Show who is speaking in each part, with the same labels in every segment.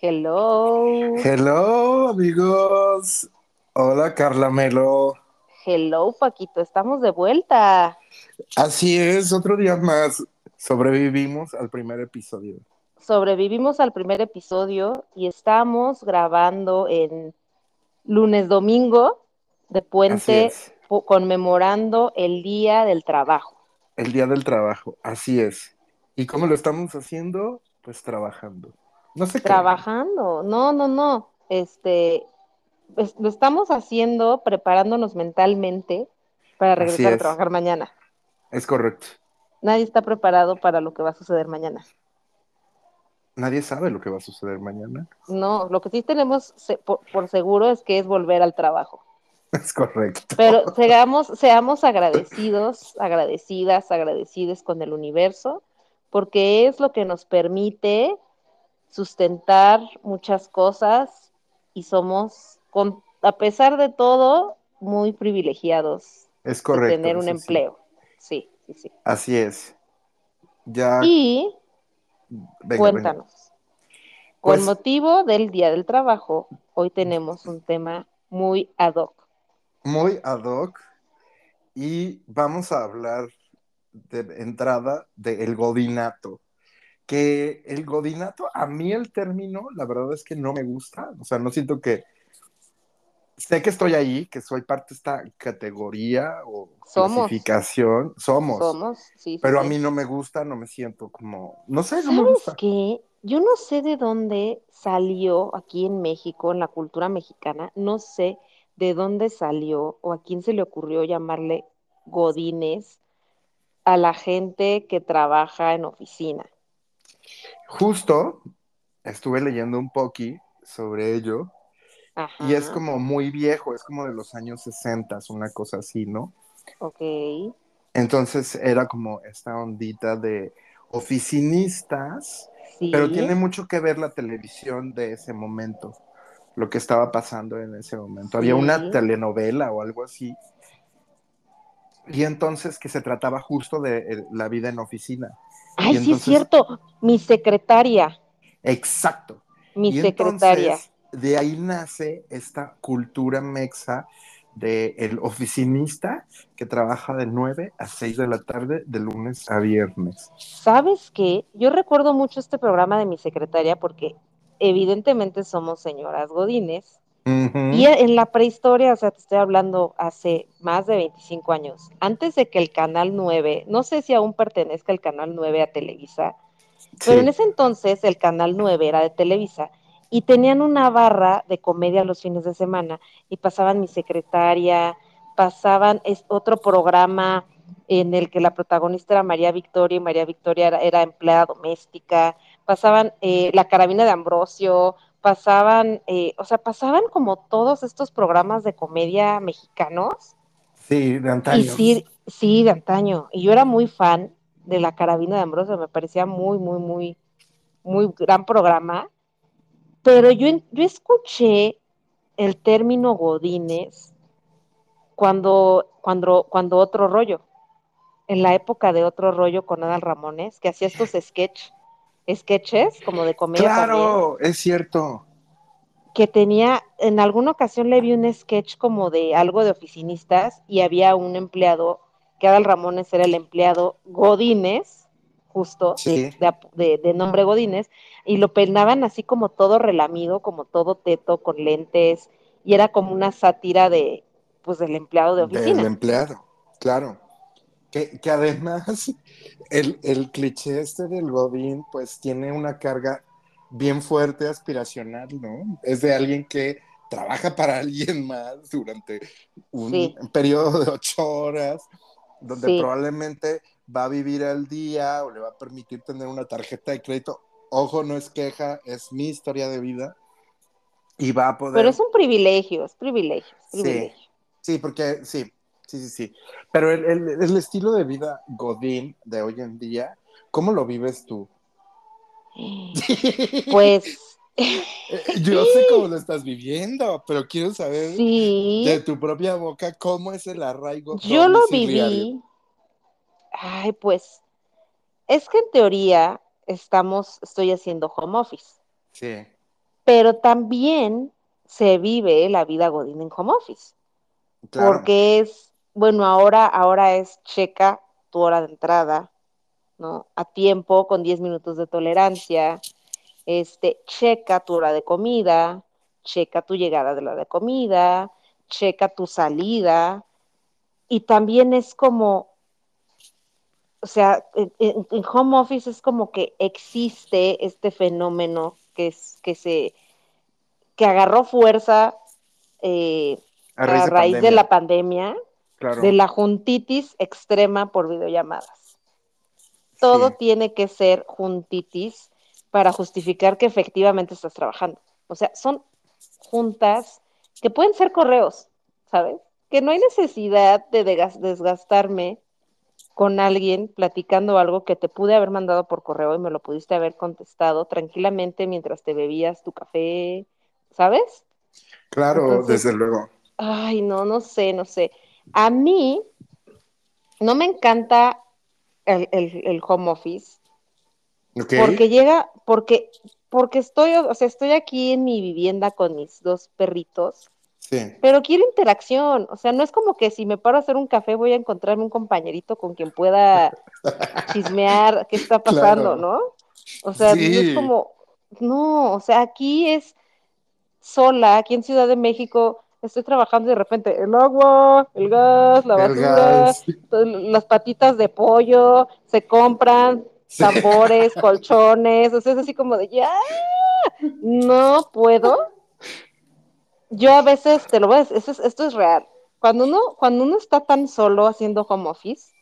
Speaker 1: Hello.
Speaker 2: Hello, amigos. Hola, Carla Melo.
Speaker 1: Hello, Paquito. Estamos de vuelta.
Speaker 2: Así es, otro día más. Sobrevivimos al primer episodio.
Speaker 1: Sobrevivimos al primer episodio y estamos grabando en lunes domingo de puente conmemorando el Día del Trabajo.
Speaker 2: El día del trabajo. Así es. ¿Y cómo lo estamos haciendo? Pues trabajando. No sé qué.
Speaker 1: Trabajando. No, no, no. Este, lo estamos haciendo preparándonos mentalmente para regresar a trabajar mañana.
Speaker 2: Es correcto.
Speaker 1: Nadie está preparado para lo que va a suceder mañana.
Speaker 2: Nadie sabe lo que va a suceder mañana.
Speaker 1: No, lo que sí tenemos por seguro es que es volver al trabajo.
Speaker 2: Es correcto.
Speaker 1: Pero seamos, seamos agradecidos, agradecidas, agradecidas con el universo, porque es lo que nos permite sustentar muchas cosas y somos, con, a pesar de todo, muy privilegiados
Speaker 2: Es
Speaker 1: de tener un
Speaker 2: sí.
Speaker 1: empleo. Sí, sí, sí.
Speaker 2: Así es. Ya.
Speaker 1: Y
Speaker 2: venga, venga.
Speaker 1: cuéntanos,
Speaker 2: Pues-
Speaker 1: con motivo del Día del Trabajo, hoy tenemos un tema muy ad hoc.
Speaker 2: muy ad hoc y vamos a hablar de entrada del godinato. Que el godinato, a mí el término, la verdad es que no me gusta, o sea, no siento que... Sé que estoy ahí, que soy parte de esta categoría o
Speaker 1: Somos.
Speaker 2: clasificación, somos,
Speaker 1: Somos, sí, sí,
Speaker 2: pero a mí no me gusta, no me siento como, no sé, no me
Speaker 1: ¿Sabes
Speaker 2: gusta.
Speaker 1: qué? Yo no sé de dónde salió aquí en México, en la cultura mexicana, no sé de dónde salió o a quién se le ocurrió llamarle godines a la gente que trabaja en oficina.
Speaker 2: Justo estuve leyendo un poqui sobre ello
Speaker 1: Ajá.
Speaker 2: y es como muy viejo, es como de los años 60, una cosa así, ¿no?
Speaker 1: Ok,
Speaker 2: Entonces era como esta ondita de oficinistas,
Speaker 1: sí.
Speaker 2: pero tiene mucho que ver la televisión de ese momento, lo que estaba pasando en ese momento. Había una telenovela o algo así, y entonces que se trataba justo de eh, la vida en oficina.
Speaker 1: Ay, sí es cierto. Mi secretaria,
Speaker 2: Exacto.
Speaker 1: mi
Speaker 2: y
Speaker 1: secretaria.
Speaker 2: entonces de ahí nace esta cultura mexa de el oficinista que trabaja de 9 a 6 de la tarde de lunes a viernes.
Speaker 1: ¿Sabes qué? Yo recuerdo mucho este programa de mi secretaria porque evidentemente somos señoras godines Y en la prehistoria, o sea, te estoy hablando hace más de 25 años, antes de que el Canal 9, no sé si aún pertenezca el Canal 9 a Televisa, pero en ese entonces el Canal 9 era de Televisa y tenían una barra de comedia los fines de semana y pasaban mi secretaria, pasaban es, otro programa en el que la protagonista era María Victoria y María Victoria era, era empleada doméstica, pasaban eh, La Carabina de Ambrosio, pasaban, eh, o sea, pasaban como todos estos programas de comedia mexicanos
Speaker 2: Sí, de
Speaker 1: y
Speaker 2: antaño.
Speaker 1: sí, sí, de antaño. Y yo era muy fan de la carabina de Ambrosio, me parecía muy, muy, muy, muy gran programa. Pero yo, yo escuché el término Godines cuando, cuando, cuando otro rollo, en la época de otro rollo con Adal Ramones, que hacía estos sketch, sketches como de comedia también
Speaker 2: Claro, es cierto.
Speaker 1: que tenía, en alguna ocasión le vi un sketch como de algo de oficinistas y había un empleado, que Adal Ramones era el empleado Godínez, justo,
Speaker 2: Sí.
Speaker 1: de, de- de nombre Godínez, y lo peinaban así como todo relamido, como todo teto, con lentes, y era como una sátira de, pues, del empleado de
Speaker 2: Del
Speaker 1: oficina.
Speaker 2: empleado, claro. Que, que además el, el cliché este del Godín pues tiene una carga bien fuerte aspiracional, ¿no? Es de alguien que trabaja para alguien más durante un
Speaker 1: Sí.
Speaker 2: periodo de ocho horas, donde
Speaker 1: Sí.
Speaker 2: probablemente va a vivir al día o le va a permitir tener una tarjeta de crédito. Ojo, no es queja, es mi historia de vida. Y va a poder...
Speaker 1: Pero es un privilegio, es privilegio, es
Speaker 2: Sí.
Speaker 1: privilegio.
Speaker 2: Sí, porque sí, sí, sí, sí. Pero el, el- el estilo de vida Godín de hoy en día, ¿cómo lo vives tú?
Speaker 1: Pues
Speaker 2: Yo sé cómo lo estás viviendo, pero quiero saber
Speaker 1: sí.
Speaker 2: de tu propia boca cómo es el arraigo.
Speaker 1: Yo lo viví. Ay, pues, es que en teoría estamos, estoy haciendo home office.
Speaker 2: Sí,
Speaker 1: pero también se vive la vida Godín en home office,
Speaker 2: Claro,
Speaker 1: porque es, bueno, ahora, ahora es checa tu hora de entrada, ¿no? A tiempo, con 10 minutos de tolerancia, este, checa tu hora de comida, checa tu llegada de la hora de comida, checa tu salida, y también es como, o sea, en, en home office es como que existe este fenómeno que, es, que se que agarró fuerza eh,
Speaker 2: a raíz,
Speaker 1: a
Speaker 2: de
Speaker 1: la pandemia,
Speaker 2: Claro.
Speaker 1: de la juntitis extrema por videollamadas. Todo
Speaker 2: Sí.
Speaker 1: tiene que ser juntitis para justificar que efectivamente estás trabajando. O sea, son juntas que pueden ser correos, ¿sabes? Que no hay necesidad de desgas- desgastarme con alguien platicando algo que te pude haber mandado por correo y me lo pudiste haber contestado tranquilamente mientras te bebías tu café, ¿sabes?
Speaker 2: Claro,
Speaker 1: Entonces,
Speaker 2: desde luego.
Speaker 1: Ay, no, no sé, no sé. A mí no me encanta el, el- el home office porque llega, porque, porque estoy, o sea, estoy aquí en mi vivienda con mis dos perritos,
Speaker 2: Sí.
Speaker 1: pero quiero interacción. O sea, no es como que si me paro a hacer un café voy a encontrarme un compañerito con quien pueda chismear qué está pasando,
Speaker 2: Claro.
Speaker 1: ¿no? O sea, es como, no, o sea, aquí es sola, aquí en Ciudad de México, estoy trabajando y de repente el agua, el gas, la basura,
Speaker 2: gas.
Speaker 1: las patitas de pollo, se compran
Speaker 2: Sí.
Speaker 1: tambores, colchones, o sea, es así como de ya, no puedo. Yo a veces, te lo voy a decir, esto es, esto es real. Cuando uno, cuando uno está tan solo haciendo home office,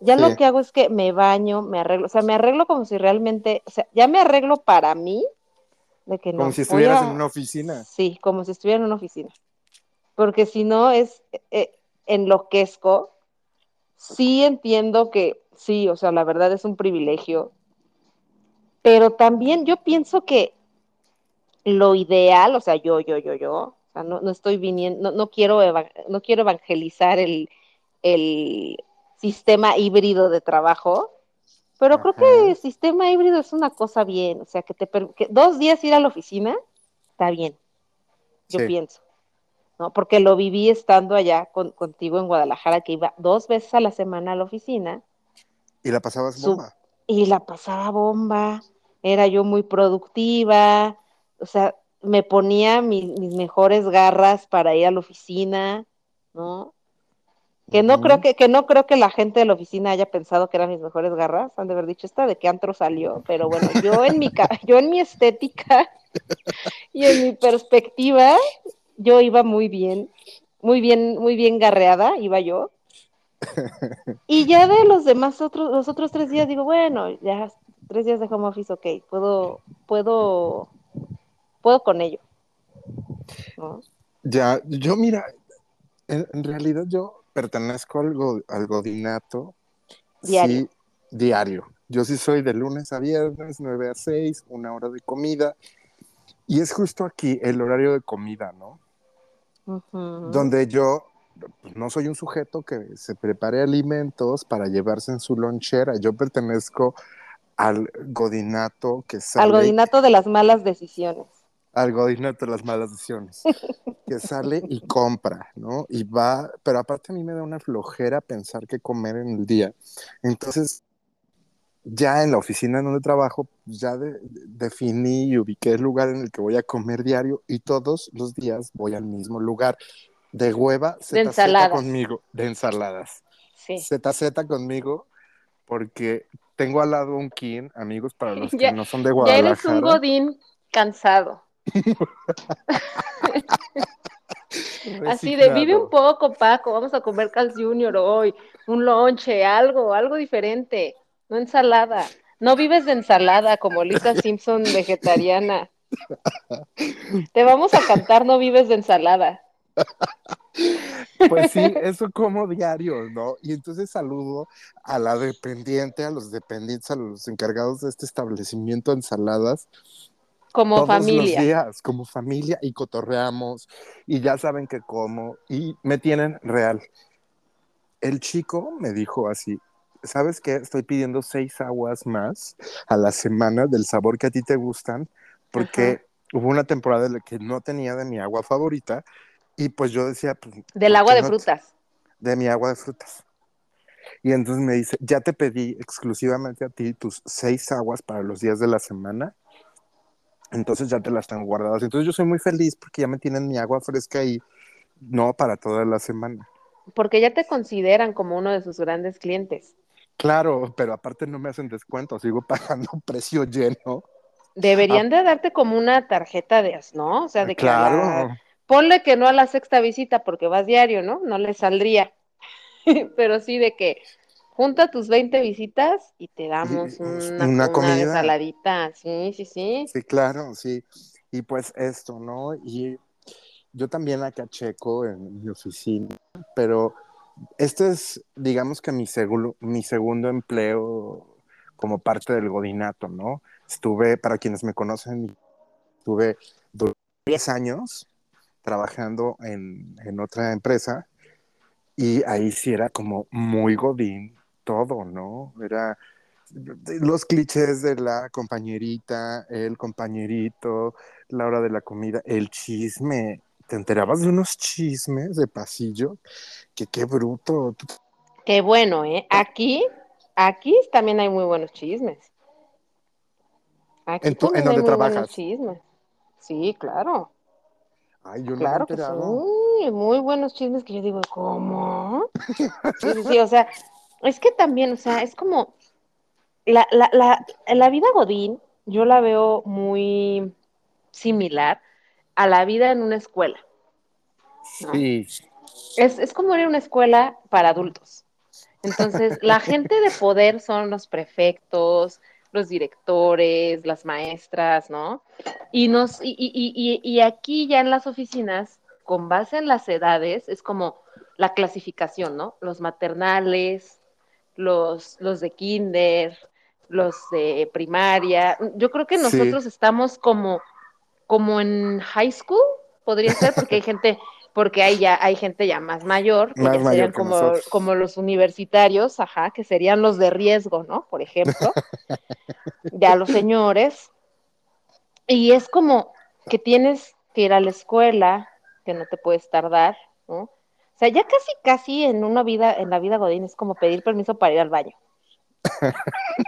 Speaker 1: ya
Speaker 2: Sí.
Speaker 1: lo que hago es que me baño, me arreglo, o sea, me arreglo como si realmente, o sea, ya me arreglo para mí, de que no.
Speaker 2: Como si estuvieras
Speaker 1: a-
Speaker 2: en una oficina.
Speaker 1: Sí, como si estuviera en una oficina. Porque si no es eh, enloquezco. Sí entiendo que sí, o sea, la verdad es un privilegio. Pero también yo pienso que lo ideal, o sea, yo, yo, yo, yo, o sea, no, no estoy viniendo, no, no quiero, no quiero evangelizar el, el sistema híbrido de trabajo, pero creo que el sistema híbrido es una cosa bien, o sea, que te que dos días ir a la oficina, está bien, yo
Speaker 2: Sí.
Speaker 1: pienso, ¿no? Porque lo viví estando allá con- contigo en Guadalajara, que iba dos veces a la semana a la oficina,
Speaker 2: Y la pasabas
Speaker 1: su-
Speaker 2: bomba.
Speaker 1: y la pasaba bomba, era yo muy productiva, o sea, me ponía mi- mis mejores garras para ir a la oficina, ¿no? Que no creo que, que no creo que la gente de la oficina haya pensado que eran mis mejores garras, han de haber dicho esta de qué antro salió, pero bueno, yo en mi yo en mi estética y en mi perspectiva, yo iba muy bien, muy bien, muy bien garreada, iba yo. Y ya de los demás otros, los otros tres días digo, bueno, ya tres días de home office, ok, puedo, puedo, puedo con ello. ¿no?
Speaker 2: Ya, yo mira, en, en realidad yo pertenezco al, go- al godinato.
Speaker 1: Diario.
Speaker 2: Sí, diario. Yo sí soy de lunes a viernes, 9 a 6, una hora de comida. Y es justo aquí el horario de comida, ¿no? Donde yo pues, no soy un sujeto que se prepare alimentos para llevarse en su lonchera. Yo pertenezco al godinato que sale
Speaker 1: Al godinato de las malas decisiones.
Speaker 2: al godinato de las malas decisiones, que sale y compra, ¿no? Y va, pero aparte a mí me da una flojera pensar qué comer en el día. Entonces, ya en la oficina en donde trabajo, ya de- de- definí y ubiqué el lugar en el que voy a comer diario y todos los días voy al mismo lugar. De hueva, ZZ
Speaker 1: ensaladas.
Speaker 2: conmigo, de ensaladas.
Speaker 1: Sí.
Speaker 2: ZZ conmigo, porque tengo al lado un kin, amigos, para los que
Speaker 1: Ya-
Speaker 2: no son de
Speaker 1: Ya eres
Speaker 2: Guadalajara.
Speaker 1: un godín cansado. Así de vive un poco, Paco, vamos a comer Carl Junior hoy, un lonche, algo, algo diferente, no ensalada. No vives de ensalada como Lisa Simpson vegetariana. Te vamos a cantar No vives de ensalada.
Speaker 2: Pues sí, eso como diario, ¿no? Y entonces saludo a la dependiente, a los dependientes, a los encargados de este establecimiento de ensaladas,
Speaker 1: Como
Speaker 2: todos
Speaker 1: familia.
Speaker 2: los días, como familia, y cotorreamos, y ya saben que como, y me tienen real. El chico me dijo así, ¿sabes qué? Estoy pidiendo seis aguas más a la semana del sabor que a ti te gustan, porque hubo una temporada en la que no tenía de mi agua favorita y pues yo decía, pues,
Speaker 1: Del
Speaker 2: ¿por
Speaker 1: agua de
Speaker 2: no
Speaker 1: frutas.
Speaker 2: de mi agua de frutas. Y entonces me dice, ya te pedí exclusivamente a ti tus seis aguas para los días de la semana. Entonces ya te las tengo guardadas. Entonces yo soy muy feliz porque ya me tienen mi agua fresca y no para toda la semana.
Speaker 1: Porque ya te consideran como uno de sus grandes clientes.
Speaker 2: Claro, pero aparte no me hacen descuento, sigo pagando precio lleno.
Speaker 1: Deberían de darte como una tarjeta de, ¿no? O sea, de que a la-
Speaker 2: Claro,
Speaker 1: ponle que no a la sexta visita porque vas diario, ¿no? No le saldría. Pero sí de que junta tus 20 visitas y te damos una,
Speaker 2: una
Speaker 1: una
Speaker 2: comida.
Speaker 1: ensaladita. Sí, sí, sí.
Speaker 2: sí, claro, sí. Y pues esto, ¿no? Y yo también acá checo en mi oficina, pero este es, digamos que mi, segundo empleo como parte del godinato, ¿no? Estuve, para quienes me conocen, estuve durante 10 años trabajando en, en otra empresa y ahí sí era como muy godín todo, ¿no? Era los clichés de la compañerita, el compañerito, la hora de la comida, el chisme. ¿Te enterabas de unos chismes de pasillo? Que qué bruto.
Speaker 1: Qué bueno, ¿eh? Aquí, aquí también hay muy buenos chismes. Aquí
Speaker 2: ¿En tu- en
Speaker 1: también
Speaker 2: dónde
Speaker 1: hay muy buenos
Speaker 2: trabajas?
Speaker 1: chismes. Sí, claro.
Speaker 2: Ay, yo no
Speaker 1: Claro
Speaker 2: me he
Speaker 1: que
Speaker 2: enterado.
Speaker 1: sí, muy buenos chismes que yo digo, ¿cómo? Sí, sí, sí, o sea, es que también, o sea, es como la, la, la, la vida Godín, yo la veo muy similar a la vida en una escuela. ¿no?
Speaker 2: Sí,
Speaker 1: Es, es como ir a una escuela para adultos. Entonces, la gente de poder son los prefectos, los directores, las maestras, ¿no? Y, nos, y, y, y, y aquí ya en las oficinas, con base en las edades, es como la clasificación, ¿no? Los maternales, los, los de kinder, los de primaria. Yo creo que
Speaker 2: Sí.
Speaker 1: nosotros estamos como, como en high school, podría ser, porque hay gente, porque hay ya, hay gente ya más mayor, que
Speaker 2: Más
Speaker 1: ya
Speaker 2: mayor
Speaker 1: serían
Speaker 2: que
Speaker 1: como,
Speaker 2: nosotros.
Speaker 1: como los universitarios, ajá, que serían los de riesgo, ¿no? Por ejemplo. ya los señores. Y es como que tienes que ir a la escuela, que no te puedes tardar, ¿no? O sea, ya casi, casi en una vida, en la vida Godín es como pedir permiso para ir al baño.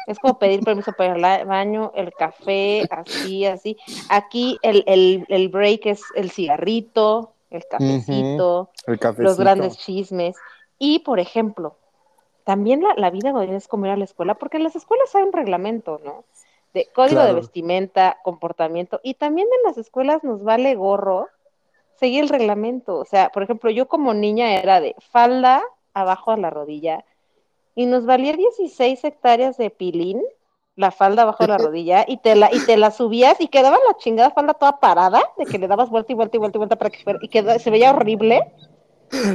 Speaker 1: Es como pedir permiso para ir al baño, el café, así, así. Aquí el, el, el break es el cigarrito, el cafecito,
Speaker 2: el cafecito.
Speaker 1: los grandes chismes. Y, por ejemplo, también la, la vida Godín es como ir a la escuela, porque en las escuelas hay un reglamento, ¿no? De código de vestimenta, comportamiento, y también en las escuelas nos vale gorro seguir el reglamento. O sea, por ejemplo, yo como niña era de falda abajo a la rodilla, y nos valía 16 hectáreas de pilín, la falda abajo de la rodilla, y te la, y te la subías y quedaba la chingada falda toda parada, de que le dabas vuelta y vuelta y vuelta y vuelta para que fuera, y se veía horrible.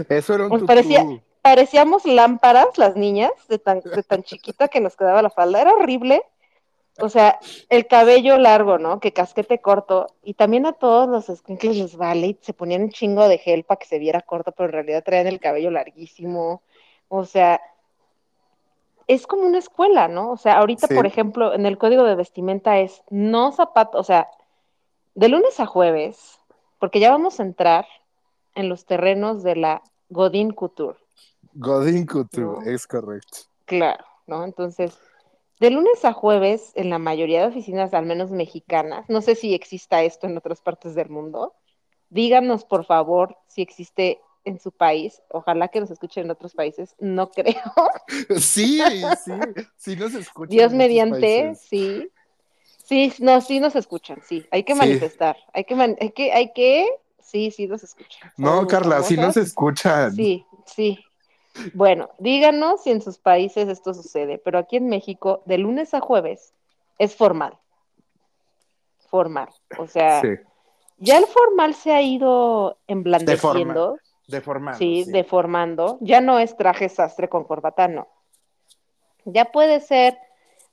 Speaker 2: Eso era un tutú.
Speaker 1: parecía- Parecíamos lámparas las niñas, de tan, de tan chiquita que nos quedaba la falda, era horrible. O sea, el cabello largo, ¿no? Que casquete corto. Y también a todos los escuincles les vale y se ponían un chingo de gel para que se viera corto, pero en realidad traían el cabello larguísimo. O sea, es como una escuela, ¿no? O sea, ahorita,
Speaker 2: Sí.
Speaker 1: por ejemplo, en el código de vestimenta es no zapatos, o sea, de lunes a jueves, porque ya vamos a entrar en los terrenos de la Godin Couture.
Speaker 2: Godín Couture,
Speaker 1: No.
Speaker 2: es correcto.
Speaker 1: Claro, ¿no? Entonces, de lunes a jueves, en la mayoría de oficinas, al menos mexicanas, no sé si exista esto en otras partes del mundo, díganos por favor si existe en su país, ojalá que nos escuchen en otros países, no creo,
Speaker 2: Sí, sí, sí nos escuchan.
Speaker 1: Dios
Speaker 2: en
Speaker 1: mediante,
Speaker 2: países.
Speaker 1: sí, sí, no, sí nos escuchan, sí, hay que
Speaker 2: Sí.
Speaker 1: manifestar, hay que, man- hay que, hay que, sí, sí nos escuchan.
Speaker 2: No, Carla, sí nos escuchan.
Speaker 1: Sí, sí. Bueno, díganos si en sus países esto sucede, pero aquí en México, de lunes a jueves, es formal. Formal. O sea,
Speaker 2: Sí,
Speaker 1: ya el formal se ha ido emblandeciendo,
Speaker 2: deformado.
Speaker 1: sí, deformando. Ya no es traje sastre con corbata, no. Ya puede ser,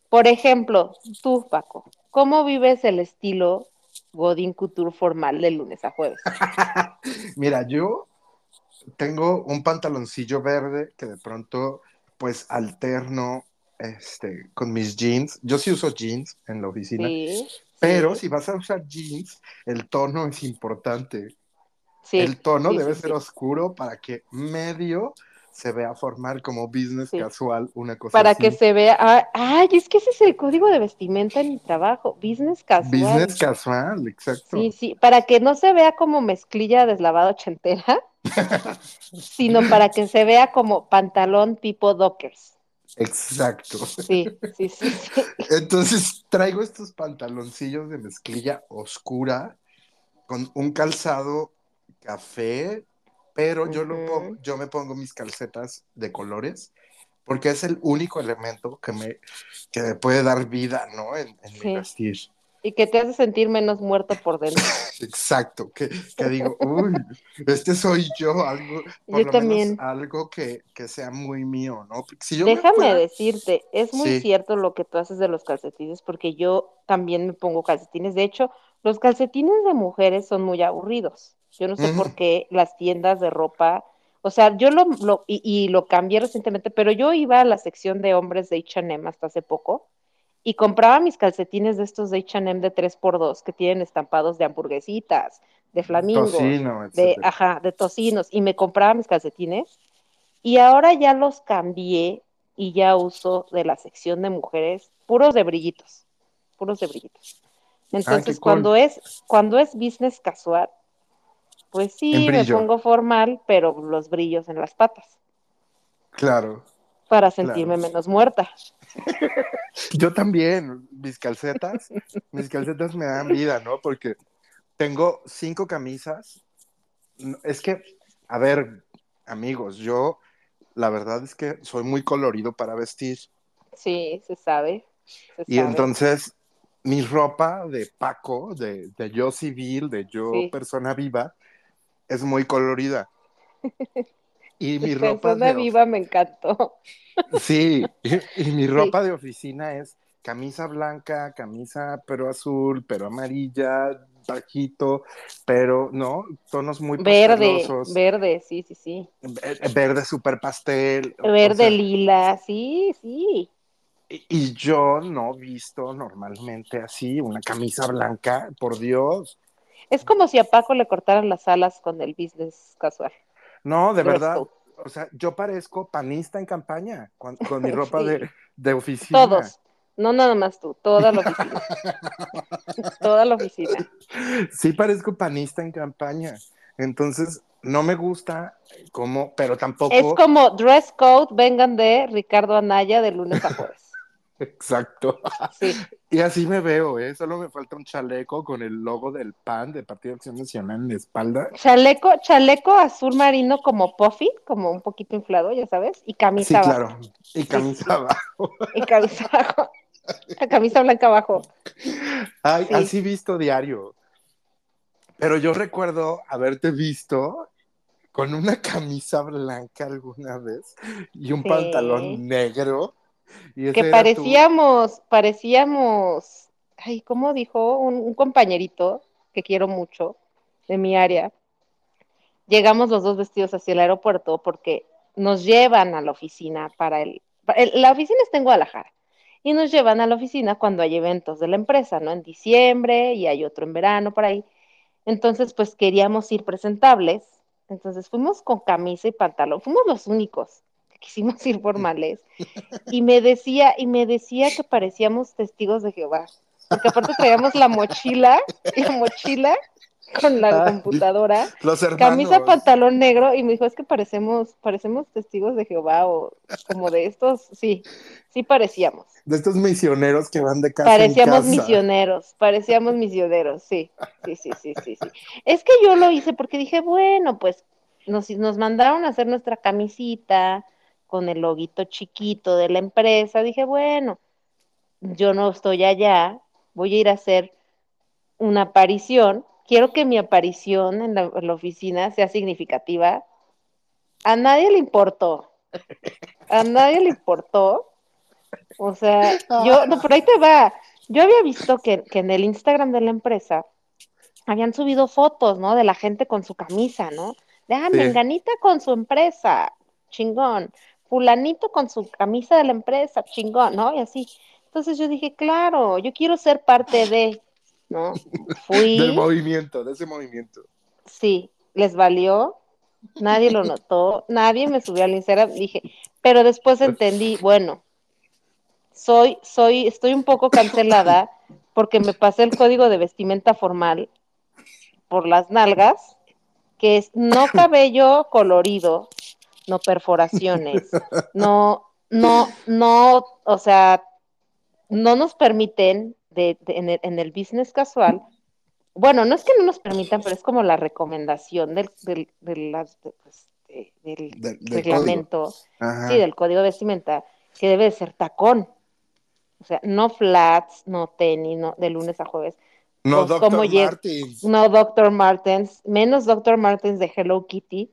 Speaker 1: por ejemplo, tú, Paco, ¿cómo vives el estilo Godín Couture formal de lunes a jueves?
Speaker 2: Mira, yo tengo un pantaloncillo verde que de pronto, pues, alterno este, con mis jeans. Yo sí uso jeans en la oficina.
Speaker 1: Sí,
Speaker 2: Pero
Speaker 1: Sí,
Speaker 2: si vas a usar jeans, el tono es importante.
Speaker 1: Sí,
Speaker 2: El tono
Speaker 1: sí,
Speaker 2: debe
Speaker 1: sí,
Speaker 2: ser oscuro para que medio se vea formar como business casual, una cosa
Speaker 1: Para que se vea, ah, ay, es que ese es el código de vestimenta en mi trabajo, business
Speaker 2: Business
Speaker 1: casual.
Speaker 2: casual,
Speaker 1: Sí,
Speaker 2: exacto.
Speaker 1: sí, para que no se vea como mezclilla deslavada ochentera, sino para que se vea como pantalón tipo Dockers.
Speaker 2: Exacto.
Speaker 1: Sí, sí, sí, sí.
Speaker 2: Entonces traigo estos pantaloncillos de mezclilla oscura con un calzado café, pero yo lo pongo, yo me pongo mis calcetas de colores porque es el único elemento que me, que me puede dar vida, ¿no? En, en mi vestir.
Speaker 1: Y que te hace sentir menos muerto por dentro.
Speaker 2: Exacto, que, que digo, uy, este soy yo, algo, por
Speaker 1: Yo
Speaker 2: lo menos
Speaker 1: también.
Speaker 2: algo que, que sea muy mío, ¿no? Si yo
Speaker 1: Déjame decirte, es muy
Speaker 2: sí,
Speaker 1: cierto lo que tú haces de los calcetines, porque yo también me pongo calcetines. De hecho, los calcetines de mujeres son muy aburridos. Yo no sé por qué las tiendas de ropa, o sea, yo lo, lo y, y lo cambié recientemente, pero yo iba a la sección de hombres de H&M hasta hace poco y compraba mis calcetines de estos de H&M de tres por dos que tienen estampados de hamburguesitas, de flamingos,
Speaker 2: tocino,
Speaker 1: de, ajá, de tocinos, y me compraba mis calcetines y ahora ya los cambié y ya uso de la sección de mujeres puros de brillitos, puros de brillitos.
Speaker 2: Ah,
Speaker 1: Entonces,
Speaker 2: cool.
Speaker 1: cuando es, cuando es business casual, pues sí, me pongo formal, pero los brillos en las patas,
Speaker 2: claro,
Speaker 1: para
Speaker 2: claro.
Speaker 1: sentirme menos muerta.
Speaker 2: Yo también, mis calcetas, mis calcetas me dan vida, ¿no? Porque tengo cinco camisas. Es que, a ver, amigos, yo la verdad es que soy muy colorido para vestir.
Speaker 1: Sí, se sabe, se
Speaker 2: Y
Speaker 1: sabe.
Speaker 2: entonces mi ropa de Paco, de, de yo civil, de yo
Speaker 1: Sí,
Speaker 2: persona viva, es muy colorida. Y mi ropa
Speaker 1: persona
Speaker 2: de,
Speaker 1: viva me encantó.
Speaker 2: sí, y, y mi
Speaker 1: Sí,
Speaker 2: ropa de oficina es camisa blanca, camisa pero azul, pero amarilla, bajito, pero no, tonos muy
Speaker 1: verde,
Speaker 2: pastelosos,
Speaker 1: verde, sí, sí, sí.
Speaker 2: ve- verde super pastel, o
Speaker 1: Verde,
Speaker 2: sea,
Speaker 1: lila, sí, sí.
Speaker 2: y, y yo no visto normalmente así una camisa blanca, por Dios.
Speaker 1: Es como si a Paco le cortaran las alas con el business casual,
Speaker 2: No, de
Speaker 1: dress
Speaker 2: verdad,
Speaker 1: code.
Speaker 2: o sea, yo parezco panista en campaña con, con mi ropa de,
Speaker 1: Sí,
Speaker 2: de oficina.
Speaker 1: todos, no nada más tú, toda la oficina, toda la oficina.
Speaker 2: Sí parezco panista en campaña. Entonces, no me gusta como, pero
Speaker 1: Es
Speaker 2: tampoco,
Speaker 1: como dress code, vengan de Ricardo Anaya de lunes a jueves.
Speaker 2: Exacto.
Speaker 1: Sí,
Speaker 2: Y así me veo, ¿eh? Solo me falta un chaleco con el logo del PAN, del Partido de Acción Nacional, en la espalda.
Speaker 1: chaleco, chaleco azul marino como puffy, como un poquito inflado, ya sabes, y
Speaker 2: Sí,
Speaker 1: camisa abajo.
Speaker 2: claro. Y
Speaker 1: Sí, sí,
Speaker 2: camisa
Speaker 1: sí,
Speaker 2: abajo.
Speaker 1: y camisa abajo, la camisa blanca abajo.
Speaker 2: Ay,
Speaker 1: Sí,
Speaker 2: así visto diario. Pero yo recuerdo haberte visto con una camisa blanca alguna vez y un
Speaker 1: sí.
Speaker 2: pantalón negro. Y
Speaker 1: Que parecíamos, parecíamos, ay, ¿cómo dijo? Un, un compañerito que quiero mucho de mi área. Llegamos los dos vestidos hacia el aeropuerto porque nos llevan a la oficina para el, el- la oficina está en Guadalajara y nos llevan a la oficina cuando hay eventos de la empresa, ¿no? En diciembre y hay otro en verano por ahí. Entonces, pues queríamos ir presentables. Entonces fuimos con camisa y pantalón, fuimos los únicos quisimos ir formales y me decía, y me decía que parecíamos testigos de Jehová, porque aparte traíamos la mochila, la mochila con la
Speaker 2: Ay,
Speaker 1: computadora,
Speaker 2: los
Speaker 1: camisa, pantalón negro, y me dijo, es que parecemos, parecemos testigos de Jehová, o como de estos, sí, sí parecíamos.
Speaker 2: De estos misioneros que van de casa en
Speaker 1: Parecíamos
Speaker 2: casa.
Speaker 1: misioneros, parecíamos misioneros, sí, sí, sí, sí, sí, sí. Es que yo lo hice porque dije, bueno, pues nos, nos mandaron a hacer nuestra camisita con el loguito chiquito de la empresa. Dije, bueno, yo no estoy allá, voy a ir a hacer una aparición. Quiero que mi aparición en la, en la oficina sea significativa. A nadie le importó, a nadie le importó. O sea, yo, no, por ahí te va. Yo había visto que, que en el Instagram de la empresa habían subido fotos, ¿no? De la gente con su camisa, ¿no? De, ah,
Speaker 2: Sí.
Speaker 1: menganita con su empresa, chingón. Fulanito con su camisa de la empresa, chingón, ¿no? Y así. Entonces yo dije, claro, yo quiero ser parte de. ¿no?
Speaker 2: Del
Speaker 1: Fui,
Speaker 2: movimiento, de ese movimiento.
Speaker 1: sí, les valió, nadie lo notó, nadie me subió al Instagram, dije, pero después entendí, bueno, soy, soy, estoy un poco cancelada porque me pasé el código de vestimenta formal por las nalgas, que es no cabello colorido, no perforaciones, no, no, no, o sea, no nos permiten de, de, en, el, en, el, business casual, bueno, no es que no nos permitan, pero es como la recomendación del, del, del, pues, de, del, del reglamento, sí, del código de vestimenta, que debe de ser tacón. O sea, no flats, no tenis, no, de lunes a jueves.
Speaker 2: No, pues, Dr. Martens.
Speaker 1: No, Dr. Martens, menos Dr. Martens de Hello Kitty.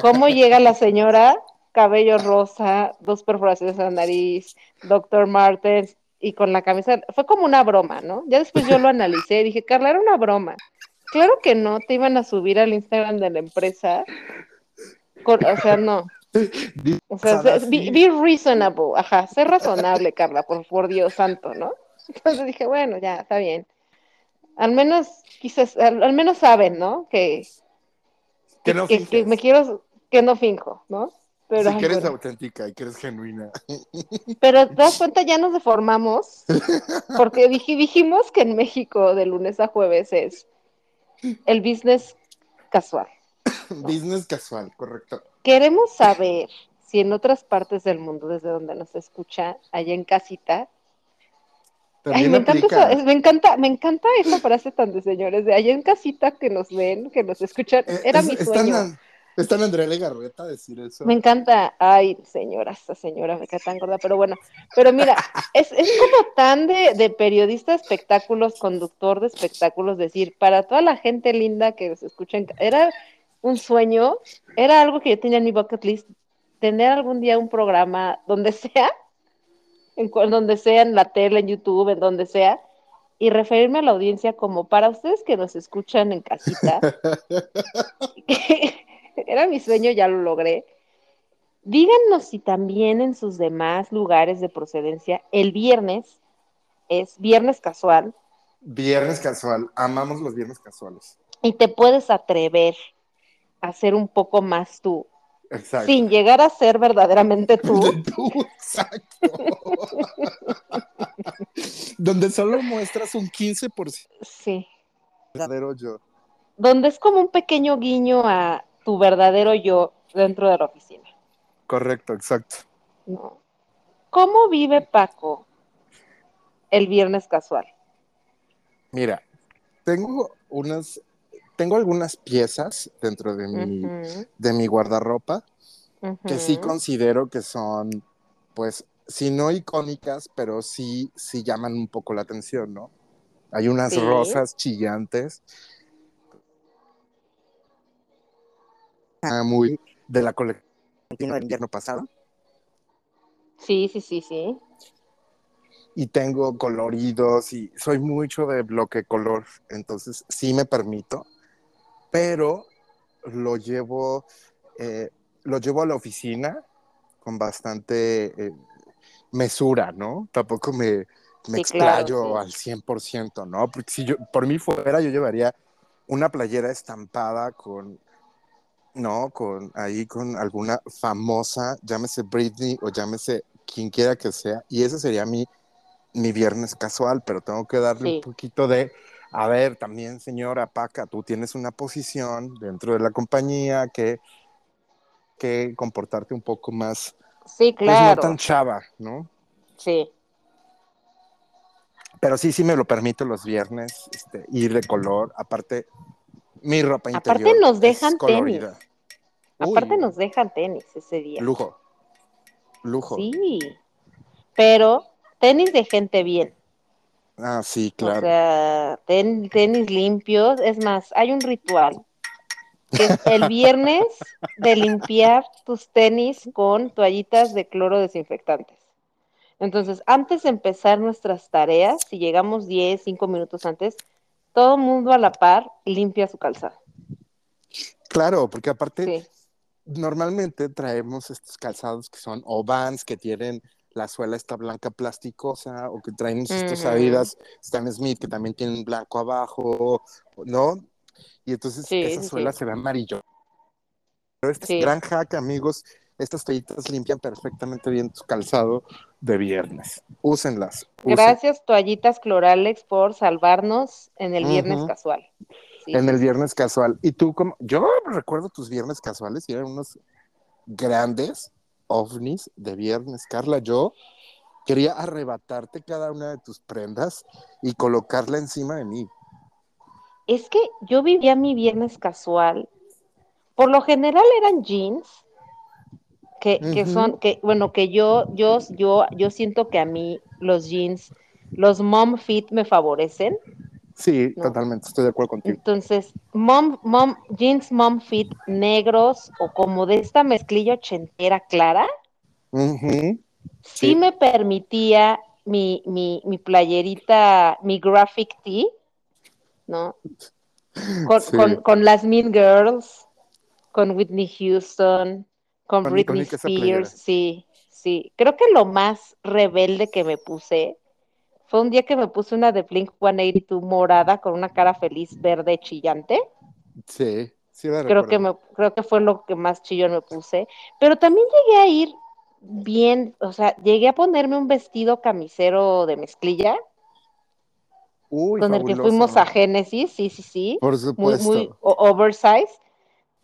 Speaker 1: ¿Cómo llega la señora? Cabello rosa, dos perforaciones en la nariz, Dr. Martens, y con la camisa, fue como una broma, ¿no? Ya después yo lo analicé y dije, Carla, era una broma. Claro que no, te iban a subir al Instagram de la empresa. Con, o sea, no. O sea, be, be, reasonable, ajá, sé razonable, Carla, por, por Dios santo, ¿no? Entonces dije, bueno, ya, está bien. Al menos, quizás, al, al menos saben, ¿no? Que,
Speaker 2: que, no
Speaker 1: que, que, me quiero, que no finjo, ¿no?
Speaker 2: Pero, sí, que eres auténtica y que eres genuina.
Speaker 1: Pero te das cuenta, ya nos deformamos, porque dij, dijimos que en México de lunes a jueves es el business casual.
Speaker 2: ¿no? Business casual, correcto.
Speaker 1: Queremos saber si en otras partes del mundo, desde donde nos escucha, allá en casita, Ay, me, encanta esa, me, encanta, me encanta esa frase tan de señores, de allá en casita que nos ven, que nos escuchan, era
Speaker 2: es,
Speaker 1: mi sueño.
Speaker 2: Están, están Andrea Legarreta a decir eso.
Speaker 1: Me encanta, ay, señora, esta señora me cae tan gorda, pero bueno, pero mira, es, es como tan de, de, periodista de espectáculos, conductor de espectáculos, decir, para toda la gente linda que nos escuchan, era un sueño, era algo que yo tenía en mi bucket list, tener algún día un programa donde sea en donde sea, en la tele, en YouTube, en donde sea, y referirme a la audiencia como para ustedes que nos escuchan en casita, era mi sueño, ya lo logré. Díganos si también en sus demás lugares de procedencia el viernes es viernes casual.
Speaker 2: Viernes casual, amamos los viernes casuales.
Speaker 1: Y te puedes atrever a ser un poco más tú,
Speaker 2: Exacto.
Speaker 1: sin llegar a ser verdaderamente tú.
Speaker 2: tú exacto. Donde solo muestras un 15%.
Speaker 1: Sí.
Speaker 2: Verdadero yo.
Speaker 1: Donde es como un pequeño guiño a tu verdadero yo dentro de la oficina.
Speaker 2: Correcto, exacto.
Speaker 1: No. ¿Cómo vive Paco el viernes casual?
Speaker 2: Mira, tengo unas tengo algunas piezas dentro de mi, uh -huh. de mi guardarropa uh -huh. que sí considero que son, pues, si no icónicas, pero sí, sí llaman un poco la atención, ¿no? Hay unas
Speaker 1: Sí.
Speaker 2: rosas chillantes. Ah, muy de la colección del invierno pasado.
Speaker 1: Sí, sí, sí, sí.
Speaker 2: Y tengo coloridos y soy mucho de bloque color, entonces sí me permito pero lo llevo, eh, lo llevo a la oficina con bastante eh, mesura, ¿no? Tampoco me, me
Speaker 1: Sí,
Speaker 2: explayo
Speaker 1: claro, sí.
Speaker 2: al 100%, ¿no? Porque si yo, por mí fuera, yo llevaría una playera estampada con, ¿no? Con ahí con alguna famosa, llámese Britney o llámese quien quiera que sea, y ese sería mi, mi viernes casual, pero tengo que darle
Speaker 1: Sí.
Speaker 2: un poquito de a ver, también, señora Paca, tú tienes una posición dentro de la compañía que, que comportarte un poco más,
Speaker 1: Sí,
Speaker 2: pues no
Speaker 1: claro.
Speaker 2: tan chava, ¿no?
Speaker 1: Sí.
Speaker 2: Pero sí, sí me lo permito los viernes, este, ir de color. Aparte, mi ropa
Speaker 1: Aparte
Speaker 2: interior
Speaker 1: nos
Speaker 2: es
Speaker 1: dejan. Aparte
Speaker 2: Uy,
Speaker 1: nos dejan tenis ese día.
Speaker 2: lujo, lujo.
Speaker 1: Sí. Pero tenis de gente bien.
Speaker 2: Ah, sí,
Speaker 1: O
Speaker 2: claro.
Speaker 1: sea, ten- tenis limpios. Es más, hay un ritual que es el viernes de limpiar tus tenis con toallitas de cloro desinfectantes. Entonces, antes de empezar nuestras tareas, si llegamos 10, 5 minutos antes, todo mundo a la par limpia su calzado.
Speaker 2: Claro, porque aparte,
Speaker 1: Sí,
Speaker 2: normalmente traemos estos calzados que son o vans que tienen la suela está blanca plasticosa o que traen estos. Adidas Stan Smith que también tienen blanco abajo, ¿no? Y entonces
Speaker 1: Sí,
Speaker 2: esa suela
Speaker 1: sí.
Speaker 2: se ve amarillo. Pero este
Speaker 1: Sí.
Speaker 2: gran hack, amigos. Estas toallitas limpian perfectamente bien tu calzado de viernes. Úsenlas. usen-
Speaker 1: Gracias, toallitas Cloralex, por salvarnos en el viernes casual. Sí,
Speaker 2: en el viernes casual. Y tú, como yo recuerdo tus viernes casuales y eran unos grandes ovnis de viernes. Carla, yo quería arrebatarte cada una de tus prendas y colocarla encima de mí.
Speaker 1: Es que yo vivía mi viernes casual. Por lo general eran jeans, que, que son, que, bueno, que yo, yo, yo, yo siento que a mí los jeans, los mom fit me favorecen.
Speaker 2: Sí,
Speaker 1: No.
Speaker 2: totalmente, estoy de acuerdo contigo.
Speaker 1: Entonces, mom, mom, jeans mom fit negros o como de esta mezclilla ochentera clara,
Speaker 2: Ujú.
Speaker 1: sí,
Speaker 2: Sí.
Speaker 1: me permitía mi, mi, mi playerita, mi graphic tee, ¿no? Con,
Speaker 2: Sí.
Speaker 1: con, con las Mean Girls, con Whitney Houston, con
Speaker 2: Con
Speaker 1: Britney. Spears, sí, sí. Creo que lo más rebelde que me puse fue un día que me puse una de Blink 182 morada con una cara feliz verde chillante.
Speaker 2: Sí, sí la
Speaker 1: Creo que, me, creo que fue lo que más chillón me puse. Pero también llegué a ir bien, o sea, llegué a ponerme un vestido camisero de mezclilla
Speaker 2: Uy,
Speaker 1: con el que
Speaker 2: fabuloso.
Speaker 1: fuimos a Génesis, sí, sí, sí.
Speaker 2: Por
Speaker 1: Muy,
Speaker 2: supuesto.
Speaker 1: muy o- oversize,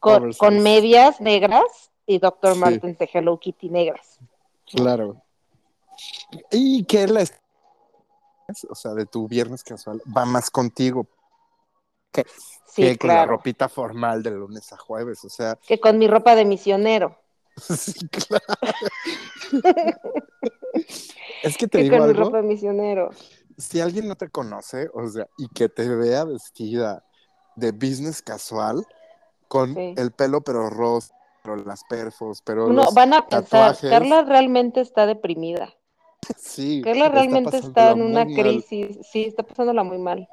Speaker 1: con, medias negras y Dr.
Speaker 2: Sí.
Speaker 1: Martens de Hello Kitty negras.
Speaker 2: Claro. ¿Y qué es la o sea, de tu viernes casual va más contigo que,
Speaker 1: Sí,
Speaker 2: que con la ropita formal de lunes a jueves? O sea,
Speaker 1: Que con mi ropa de misionero.
Speaker 2: sí, claro. es que te
Speaker 1: Que
Speaker 2: digo
Speaker 1: con mi ropa de misionero.
Speaker 2: si alguien no te conoce, o sea, y que te vea vestida de business casual, con
Speaker 1: Sí.
Speaker 2: el pelo pero rosa, pero las perfos, pero los
Speaker 1: van a pensar,
Speaker 2: tatuajes,
Speaker 1: Carla realmente está deprimida.
Speaker 2: Sí,
Speaker 1: Carla realmente está en una
Speaker 2: mal.
Speaker 1: crisis. Sí, está pasándola muy mal.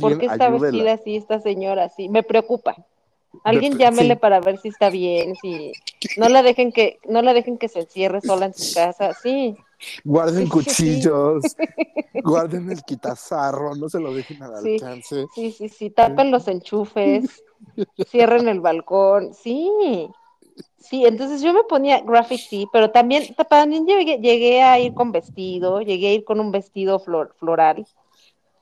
Speaker 1: ¿Por qué está
Speaker 2: ayúdela.
Speaker 1: vestida así esta señora? Sí, me preocupa. Alguien
Speaker 2: Dep-
Speaker 1: llámele
Speaker 2: sí.
Speaker 1: para ver si está bien, si no la dejen que no la dejen que se encierre sola en su casa. Sí,
Speaker 2: Guarden
Speaker 1: sí,
Speaker 2: cuchillos, guarden el quitazarro, no se lo dejen al
Speaker 1: Sí.
Speaker 2: alcance.
Speaker 1: sí, sí, sí, tapen los enchufes, cierren el balcón. Sí. Sí, entonces yo me ponía graphic tee, pero también, también llegué, llegué a ir con vestido, llegué a ir con un vestido flor- floral,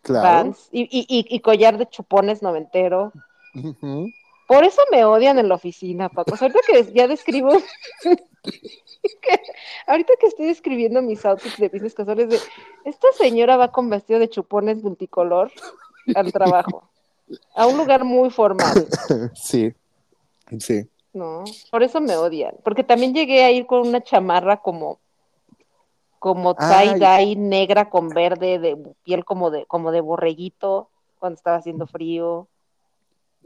Speaker 2: Claro.
Speaker 1: Y, y, y- y collar de chupones noventero. Por eso me odian en la oficina, Paco. Ahorita que ya describo, que- ahorita que estoy describiendo mis outfits de business casuales, de esta señora va con vestido de chupones multicolor al trabajo, a un lugar muy formal,
Speaker 2: Sí, sí.
Speaker 1: ¿No? Por eso me odian, porque también llegué a ir con una chamarra como como tie-dye negra con verde, de piel como de, como de borreguito, cuando estaba haciendo frío.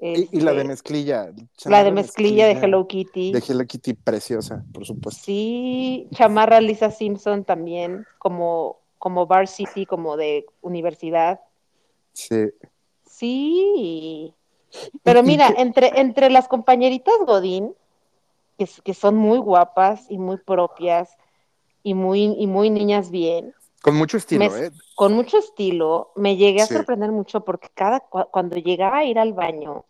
Speaker 2: Y, y la de
Speaker 1: Este,
Speaker 2: mezclilla.
Speaker 1: La de mezclilla de Hello Kitty.
Speaker 2: De Hello Kitty, preciosa, por supuesto.
Speaker 1: Sí, chamarra Lisa Simpson también, como, como Bar City, como de universidad.
Speaker 2: Sí.
Speaker 1: Sí. Pero
Speaker 2: ¿Y- y
Speaker 1: mira, entre, entre las compañeritas Godín, que, que son muy guapas y muy propias y muy, y muy niñas bien,
Speaker 2: Con mucho estilo,
Speaker 1: me-
Speaker 2: ¿eh?
Speaker 1: con mucho estilo, me llegué a
Speaker 2: Sí.
Speaker 1: sorprender mucho porque cada cua- cuando llegaba a ir al baño,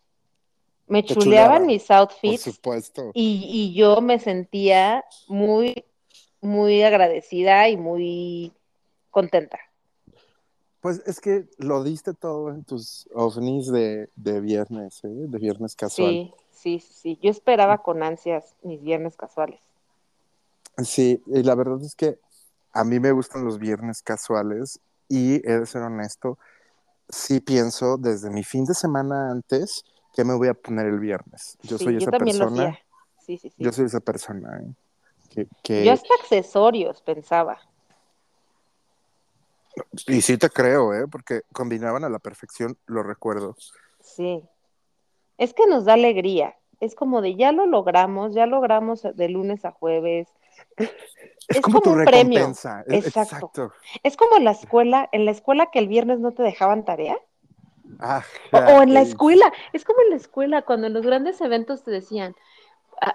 Speaker 1: me
Speaker 2: Te
Speaker 1: chuleaban mis
Speaker 2: Por
Speaker 1: outfits
Speaker 2: supuesto.
Speaker 1: y, y yo me sentía muy, muy agradecida y muy contenta.
Speaker 2: Pues es que lo diste todo en tus ovnis de, de viernes, ¿eh? De viernes casual.
Speaker 1: Sí, sí, sí. Yo esperaba con ansias mis viernes casuales.
Speaker 2: Sí, y la verdad es que a mí me gustan los viernes casuales y he de ser honesto, sí pienso desde mi fin de semana antes que me voy a poner el viernes. Yo
Speaker 1: Sí,
Speaker 2: soy
Speaker 1: yo
Speaker 2: esa persona.
Speaker 1: Sí, sí, sí.
Speaker 2: yo soy esa persona ¿eh? que, que-
Speaker 1: Yo hasta accesorios pensaba.
Speaker 2: Y sí te creo, ¿eh? Porque combinaban a la perfección, lo recuerdo.
Speaker 1: Sí. Es que nos da alegría. Es como de ya lo logramos, ya logramos de lunes a jueves.
Speaker 2: Es,
Speaker 1: Es
Speaker 2: como,
Speaker 1: como
Speaker 2: tu
Speaker 1: un premio.
Speaker 2: recompensa. Es-
Speaker 1: Exacto.
Speaker 2: Exacto.
Speaker 1: Es como en la escuela, en la escuela que el viernes no te dejaban tarea. O,
Speaker 2: Ajá,
Speaker 1: o en la
Speaker 2: es-
Speaker 1: escuela, es como en la escuela, cuando en los grandes eventos te decían,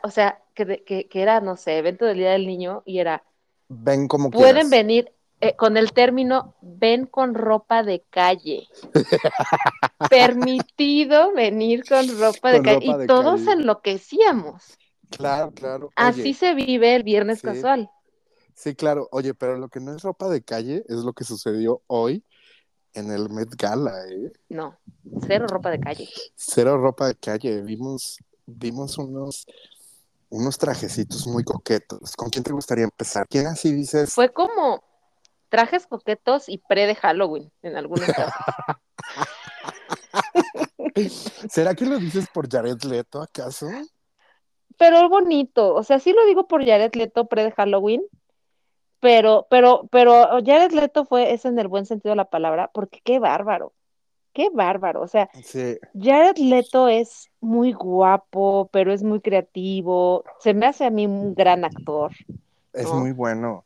Speaker 1: o sea, que, que, que era, no sé, evento del Día del Niño y era,
Speaker 2: ven como
Speaker 1: Pueden
Speaker 2: quieras.
Speaker 1: venir eh, con el término ven con ropa de calle. Permitido venir con ropa de
Speaker 2: Con
Speaker 1: calle.
Speaker 2: ropa
Speaker 1: y todos
Speaker 2: calle.
Speaker 1: enloquecíamos.
Speaker 2: Claro, claro.
Speaker 1: Así se vive el viernes
Speaker 2: Sí.
Speaker 1: casual.
Speaker 2: sí, claro. Oye, pero lo que no es ropa de calle es lo que sucedió hoy en el Met Gala, ¿eh?
Speaker 1: No, cero ropa de calle.
Speaker 2: Cero ropa de calle. Vimos, vimos unos, unos trajecitos muy coquetos. ¿Con quién te gustaría empezar? ¿Quién así dices?
Speaker 1: Fue como trajes coquetos y pre de Halloween en algunos casos.
Speaker 2: ¿Será que lo dices por Jared Leto, acaso?
Speaker 1: Pero bonito, o sea, sí lo digo por Jared Leto pre de Halloween, pero, pero, pero Jared Leto fue, es en el buen sentido de la palabra, porque qué bárbaro, qué bárbaro, o sea,
Speaker 2: Sí,
Speaker 1: Jared Leto es muy guapo, pero es muy creativo, se me hace a mí un gran actor,
Speaker 2: es
Speaker 1: ¿no?
Speaker 2: muy bueno.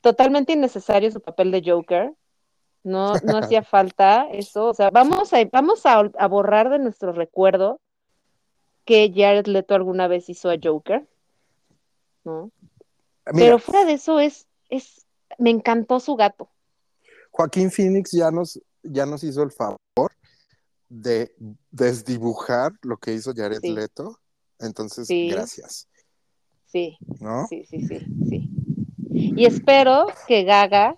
Speaker 1: Totalmente innecesario su papel de Joker, no, no hacía falta eso, o sea, vamos a, vamos a, a borrar de nuestro recuerdo que Jared Leto alguna vez hizo a Joker, ¿no?
Speaker 2: Mira,
Speaker 1: Pero fuera de eso es, es, me encantó su gato.
Speaker 2: Joaquín Phoenix ya nos, ya nos hizo el favor de desdibujar lo que hizo Jared
Speaker 1: Sí.
Speaker 2: Leto. Entonces,
Speaker 1: Sí.
Speaker 2: gracias.
Speaker 1: Sí,
Speaker 2: ¿No?
Speaker 1: sí, sí, sí, sí. Y espero que Gaga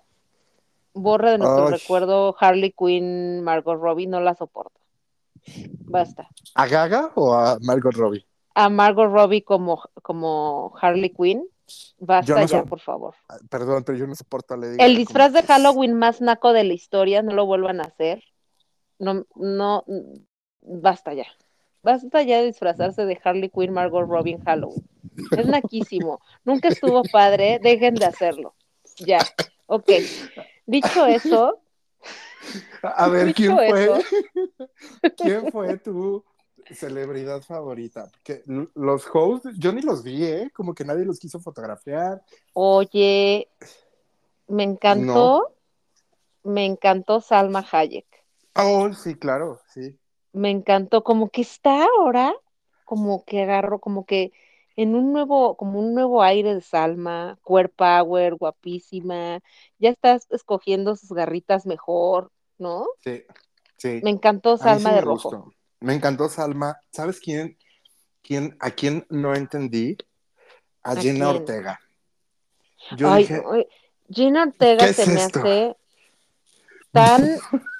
Speaker 1: borre de nuestro
Speaker 2: Ay.
Speaker 1: recuerdo Harley Quinn, Margot Robbie, no la soporto. Basta.
Speaker 2: ¿A Gaga o a Margot Robbie?
Speaker 1: A Margot Robbie como, como Harley Quinn, basta
Speaker 2: no
Speaker 1: ya, por favor.
Speaker 2: Ah, Perdón, pero yo no soporto a Lady
Speaker 1: El disfraz
Speaker 2: como
Speaker 1: de Halloween más naco de la historia, no lo vuelvan a hacer. No, no, basta ya. Basta ya de disfrazarse de Harley Quinn, Margot Robbie en Halloween. Es naquísimo. Nunca estuvo padre, dejen de hacerlo. Ya. Ok. Dicho eso,
Speaker 2: A ver, ¿quién fue?
Speaker 1: eso.
Speaker 2: ¿Quién fue tu celebridad favorita? Porque los hosts, yo ni los vi, ¿eh? Como que nadie los quiso fotografiar.
Speaker 1: oye, me encantó, me encantó Salma Hayek.
Speaker 2: Oh, sí, claro, sí.
Speaker 1: Me encantó, como que está ahora, como que agarró, como que en un nuevo, como un nuevo aire de Salma, queer power, guapísima, ya estás escogiendo sus garritas mejor, ¿no?
Speaker 2: Sí, sí.
Speaker 1: Me encantó Salma
Speaker 2: sí
Speaker 1: de
Speaker 2: me
Speaker 1: rojo.
Speaker 2: gustó. Me encantó Salma. ¿Sabes quién? quién ¿A quién no entendí? A,
Speaker 1: ¿A
Speaker 2: Gina
Speaker 1: quién?
Speaker 2: Ortega. Yo
Speaker 1: Ay,
Speaker 2: dije,
Speaker 1: ay, Gina Ortega
Speaker 2: ¿qué
Speaker 1: se
Speaker 2: es
Speaker 1: me hace tan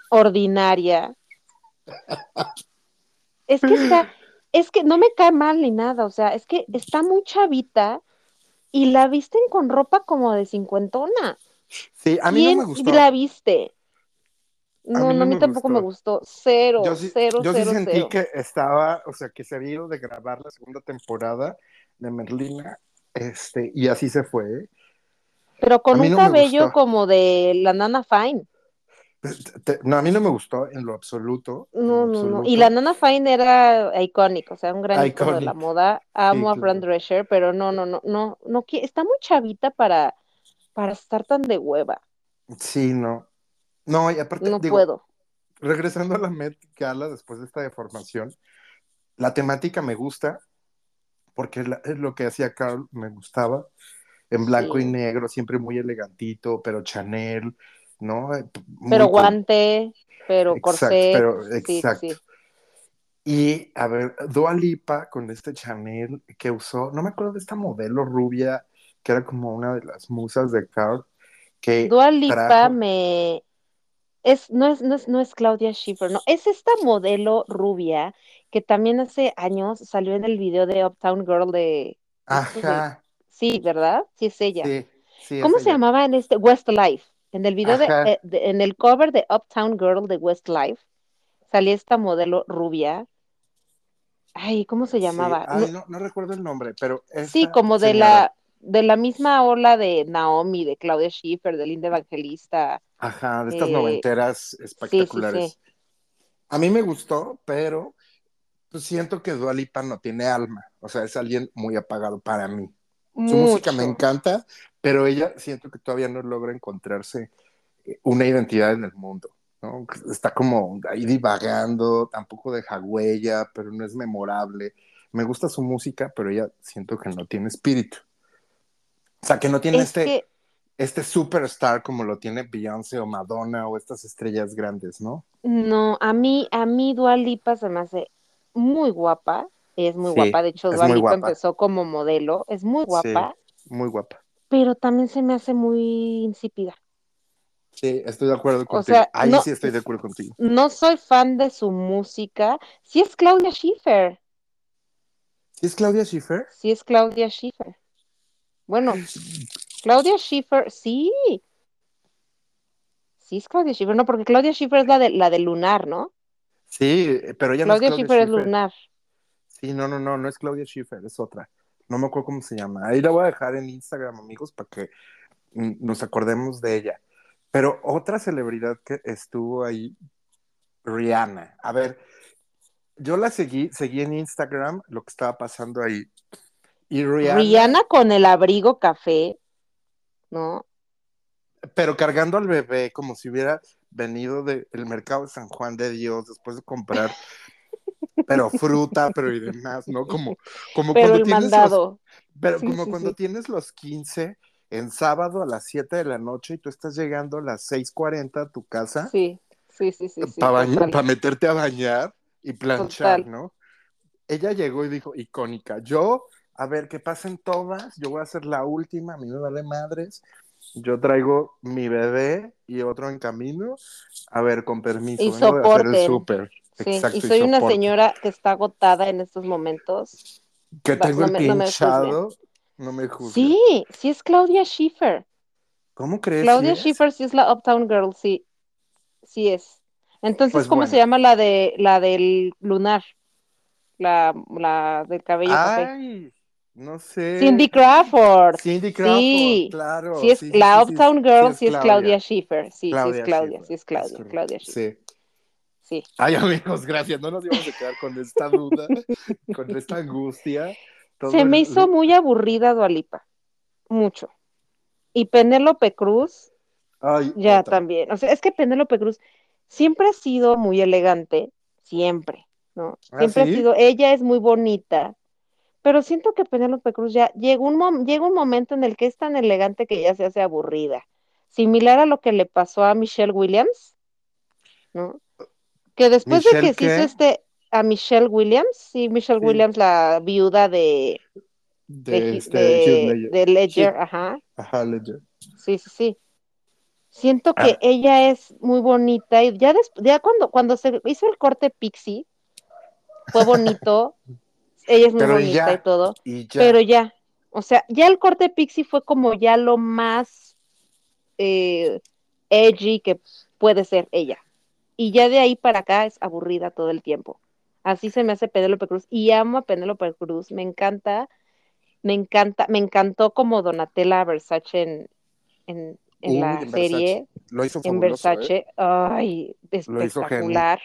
Speaker 1: ordinaria. Es que está, es que no me cae mal ni nada, o sea, es que está muy chavita y la visten con ropa como de cincuentona.
Speaker 2: sí, a mí no
Speaker 1: ¿Quién
Speaker 2: me gustó.
Speaker 1: la viste? No,
Speaker 2: mí
Speaker 1: no,
Speaker 2: no
Speaker 1: a mí
Speaker 2: me
Speaker 1: tampoco me
Speaker 2: gustó.
Speaker 1: Cero,
Speaker 2: Yo sí,
Speaker 1: cero,
Speaker 2: yo sí
Speaker 1: cero,
Speaker 2: sentí
Speaker 1: cero.
Speaker 2: que estaba, o sea, que se había ido de grabar la segunda temporada de Merlina, este, y así se fue.
Speaker 1: Pero con un
Speaker 2: no
Speaker 1: cabello como de la Nana Fine.
Speaker 2: Te- no, a mí no me gustó en lo absoluto.
Speaker 1: No,
Speaker 2: lo
Speaker 1: no, no. Y la Nana Fine era icónico, o sea, un gran icono de la moda. Amo a
Speaker 2: claro.
Speaker 1: Fran Drescher, pero no, no, no, no, no, está muy chavita para, para estar tan de hueva.
Speaker 2: Sí, no. No, y aparte,
Speaker 1: No
Speaker 2: digo,
Speaker 1: puedo.
Speaker 2: regresando a la Met Gala después de esta deformación, la temática me gusta, porque la- es lo que hacía Carl, me gustaba, en blanco
Speaker 1: Sí.
Speaker 2: y negro, siempre muy elegantito, pero Chanel, ¿no? Eh, muy
Speaker 1: Pero guante, pero
Speaker 2: Exacto,
Speaker 1: corset.
Speaker 2: pero exacto.
Speaker 1: sí.
Speaker 2: Y a ver, Dua Lipa con este Chanel que usó, no me acuerdo de esta modelo rubia, que era como una de las musas de Carl, que
Speaker 1: Dua Lipa
Speaker 2: trajo-
Speaker 1: me es no es, no es no es Claudia Schiffer, no, es esta modelo rubia que también hace años salió en el video de Uptown Girl de
Speaker 2: Ajá,
Speaker 1: sí, ¿verdad? Sí es ella.
Speaker 2: sí, sí, es
Speaker 1: ¿Cómo se
Speaker 2: ella.
Speaker 1: llamaba en este Westlife? En el video de, eh, de- en el cover de Uptown Girl de Westlife salía esta modelo rubia. Ay, ¿cómo se
Speaker 2: Sí,
Speaker 1: llamaba?
Speaker 2: ay,
Speaker 1: No-
Speaker 2: no, recuerdo el nombre, pero
Speaker 1: sí, como de
Speaker 2: señora-
Speaker 1: la de la misma ola de Naomi, de Claudia Schiffer, de Linda Evangelista.
Speaker 2: Ajá, de estas
Speaker 1: eh,
Speaker 2: noventeras espectaculares.
Speaker 1: sí.
Speaker 2: A mí me gustó, pero pues siento que Dua Lipa no tiene alma, o sea, es alguien muy apagado para mí. Su música me encanta, pero ella siento que todavía no logra encontrarse eh, una identidad en el mundo, ¿no? Está como ahí divagando, tampoco deja huella, pero no es memorable. Me gusta su música, pero ella siento que no tiene espíritu. O sea, que no tiene
Speaker 1: Es
Speaker 2: este,
Speaker 1: que
Speaker 2: este superstar como lo tiene Beyoncé o Madonna o estas estrellas grandes, ¿no?
Speaker 1: No, a mí, a mí Dua Lipa se me hace muy guapa, es muy
Speaker 2: Sí,
Speaker 1: guapa, de hecho
Speaker 2: es
Speaker 1: Dua
Speaker 2: muy
Speaker 1: Lipa
Speaker 2: guapa.
Speaker 1: empezó como modelo, es muy guapa,
Speaker 2: Sí, muy guapa.
Speaker 1: pero también se me hace muy insípida.
Speaker 2: Sí, estoy de acuerdo
Speaker 1: O
Speaker 2: contigo.
Speaker 1: sea,
Speaker 2: Ahí
Speaker 1: no,
Speaker 2: sí estoy de acuerdo contigo.
Speaker 1: no soy fan de su música, sí es Claudia Schiffer,
Speaker 2: ¿Sí es Claudia Schiffer?
Speaker 1: sí es Claudia Schiffer. Bueno, Claudia Schiffer, sí. Sí es Claudia Schiffer, no, porque Claudia Schiffer es la de la de Lunar, ¿no?
Speaker 2: Sí, pero ella no es
Speaker 1: Claudia
Speaker 2: Claudia
Speaker 1: Schiffer es
Speaker 2: Schiffer.
Speaker 1: Lunar.
Speaker 2: Sí, no, no, no, no es Claudia Schiffer, es otra. No me acuerdo cómo se llama. Ahí la voy a dejar en Instagram, amigos, para que mm, nos acordemos de ella. Pero otra celebridad que estuvo ahí, Rihanna. A ver, yo la seguí, seguí en Instagram lo que estaba pasando ahí. Y Rihanna,
Speaker 1: Rihanna con el abrigo café, ¿no?
Speaker 2: pero cargando al bebé como si hubiera venido del mercado de San Juan de Dios después de comprar, pero fruta, pero y demás, ¿no? Como, como
Speaker 1: Pero
Speaker 2: cuando
Speaker 1: el
Speaker 2: tienes los,
Speaker 1: mandado.
Speaker 2: Pero
Speaker 1: Sí,
Speaker 2: como
Speaker 1: sí,
Speaker 2: cuando
Speaker 1: sí.
Speaker 2: tienes los 15 en sábado a las 7 de la noche y tú estás llegando a las 6:40 a tu casa
Speaker 1: Sí, sí, sí, sí,
Speaker 2: para
Speaker 1: total.
Speaker 2: meterte a bañar y planchar,
Speaker 1: Total.
Speaker 2: ¿no? Ella llegó y dijo, icónica, yo, a ver, que pasen todas, yo voy a ser la última, a mí me vale madres, yo traigo mi bebé y otro en camino, a ver, con permiso,
Speaker 1: Y
Speaker 2: vengo de hacer el súper.
Speaker 1: Sí,
Speaker 2: Exacto,
Speaker 1: y soy una señora que está agotada en estos momentos.
Speaker 2: Que tengo
Speaker 1: no
Speaker 2: el
Speaker 1: me-
Speaker 2: pie
Speaker 1: no me
Speaker 2: no me juzgues.
Speaker 1: Sí, sí es Claudia Schiffer.
Speaker 2: ¿Cómo crees?
Speaker 1: Claudia. Schiffer sí es la Uptown Girl, sí. Sí es. Entonces,
Speaker 2: Pues
Speaker 1: ¿cómo se llama la de la del lunar? La, la del cabello café.
Speaker 2: Ay, no sé.
Speaker 1: Cindy Crawford.
Speaker 2: Cindy Crawford,
Speaker 1: Sí.
Speaker 2: claro.
Speaker 1: Sí es
Speaker 2: sí,
Speaker 1: la Uptown Girl, sí es Claudia Schiffer. Sí, sí
Speaker 2: Claudia
Speaker 1: es Claudia, sí es
Speaker 2: es
Speaker 1: Claudia. Claudia Schiffer.
Speaker 2: Sí. Ay, amigos, gracias. No nos íbamos a quedar con esta duda, con esta angustia. Todo
Speaker 1: Se me
Speaker 2: el-
Speaker 1: hizo muy aburrida Dualipa. Mucho. Y Penélope Cruz,
Speaker 2: Ay,
Speaker 1: ya
Speaker 2: otra.
Speaker 1: también. O sea, es que Penélope Cruz siempre ha sido muy elegante, siempre, ¿no?
Speaker 2: ¿Ah,
Speaker 1: Siempre
Speaker 2: sí?
Speaker 1: ha sido, ella es muy bonita, pero siento que Penélope Cruz ya llega un, llega un momento en el que es tan elegante que ya se hace aburrida. Similar a lo que le pasó a Michelle Williams, ¿no? Que después de
Speaker 2: ¿Michelle
Speaker 1: que se hizo este, a Michelle Williams, sí, Michelle
Speaker 2: Sí.
Speaker 1: Williams, la viuda de, de,
Speaker 2: este,
Speaker 1: de-
Speaker 2: Ledger.
Speaker 1: de Ledger,
Speaker 2: Sí.
Speaker 1: ajá.
Speaker 2: Ajá, Ledger.
Speaker 1: Sí, sí, sí. Siento que
Speaker 2: Ah.
Speaker 1: ella es muy bonita y ya, des- ya cuando, cuando se hizo el corte Pixie, fue bonito, ella es muy
Speaker 2: Pero
Speaker 1: bonita
Speaker 2: ya,
Speaker 1: y todo,
Speaker 2: Y ya.
Speaker 1: pero ya, o sea, ya el corte Pixie fue como ya lo más eh, edgy que puede ser ella. Y ya de ahí para acá es aburrida todo el tiempo. Así se me hace Penélope Cruz y amo a Penélope Cruz, me encanta, me encanta, me encantó como Donatella Versace en, en, la
Speaker 2: en
Speaker 1: serie,
Speaker 2: Lo hizo
Speaker 1: en
Speaker 2: ¿eh?
Speaker 1: Versace, ay, espectacular.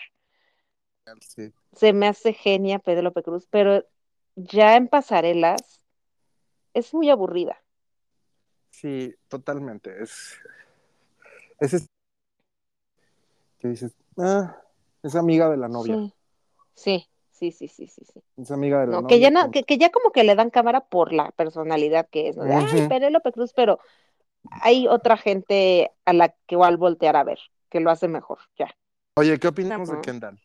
Speaker 2: Sí.
Speaker 1: Se me hace genia Penélope Cruz, pero ya en pasarelas es muy aburrida.
Speaker 2: Sí, totalmente. Es, es que dices, ah, es amiga de la novia.
Speaker 1: Sí, sí, sí, sí, sí, sí.
Speaker 2: Es amiga de la
Speaker 1: No,
Speaker 2: novia.
Speaker 1: que ya,
Speaker 2: punto.
Speaker 1: que, que ya como que le dan cámara por la personalidad que es, ¿no? De, Ay,
Speaker 2: Ujú.
Speaker 1: Penélope Cruz, pero hay otra gente a la que igual voltear a ver, que lo hace mejor, ya.
Speaker 2: Oye, ¿qué opinamos de. Kendall?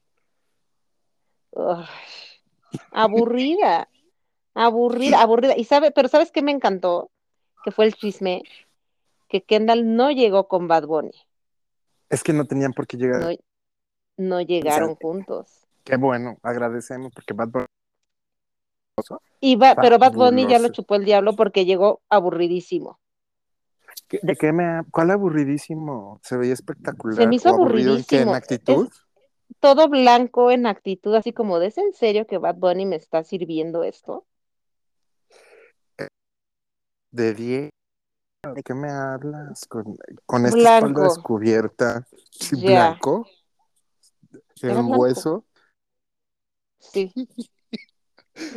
Speaker 1: Aburrida, aburrida, aburrida. Y sabe, pero ¿sabes qué me encantó? Que fue el chisme, que Kendall no llegó con Bad Bunny,
Speaker 2: Es que no tenían por qué llegar.
Speaker 1: no, no llegaron juntos.
Speaker 2: Qué bueno, agradecemos porque Bad Bunny.
Speaker 1: Y va, pero Bad Bunny ya lo chupó el diablo porque llegó aburridísimo.
Speaker 2: ¿Qué- ¿De qué me.? ¿Cuál aburridísimo? Se veía espectacular.
Speaker 1: Se me hizo
Speaker 2: ¿O aburrido en qué? ¿En
Speaker 1: aburridísimo.
Speaker 2: actitud?
Speaker 1: Todo blanco en actitud, así como ¿es en serio que Bad Bunny me está sirviendo esto?
Speaker 2: De 10. ¿De qué me hablas? Con, con esta espalda descubierta. Sí, blanco.
Speaker 1: Blanco.
Speaker 2: hueso.
Speaker 1: Sí.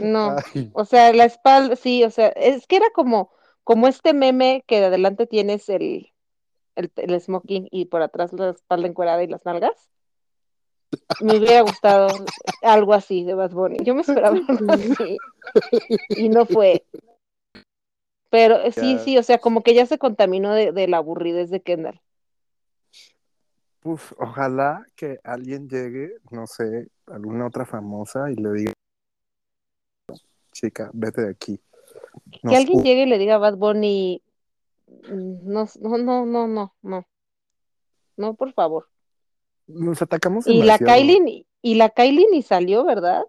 Speaker 1: No,
Speaker 2: Ay,
Speaker 1: o sea, la espalda, sí, o sea, es que era como, como este meme que de adelante tienes el, el, el smoking y por atrás la espalda encuerada y las nalgas. Me hubiera gustado algo así de Bad Bunny. Yo me esperaba algo así y no fue. Pero eh, sí, sí, o sea, como que ya se contaminó de, de la aburridez de Kendall.
Speaker 2: Uf, ojalá que alguien llegue, no sé, alguna otra famosa y le diga, chica, vete de aquí.
Speaker 1: Que alguien llegue y le diga a Bad Bunny, mm, no, no, no, no, no, no, no, por favor.
Speaker 2: nos atacamos
Speaker 1: Y la. Kylie, y la Kylie ni salió, ¿verdad?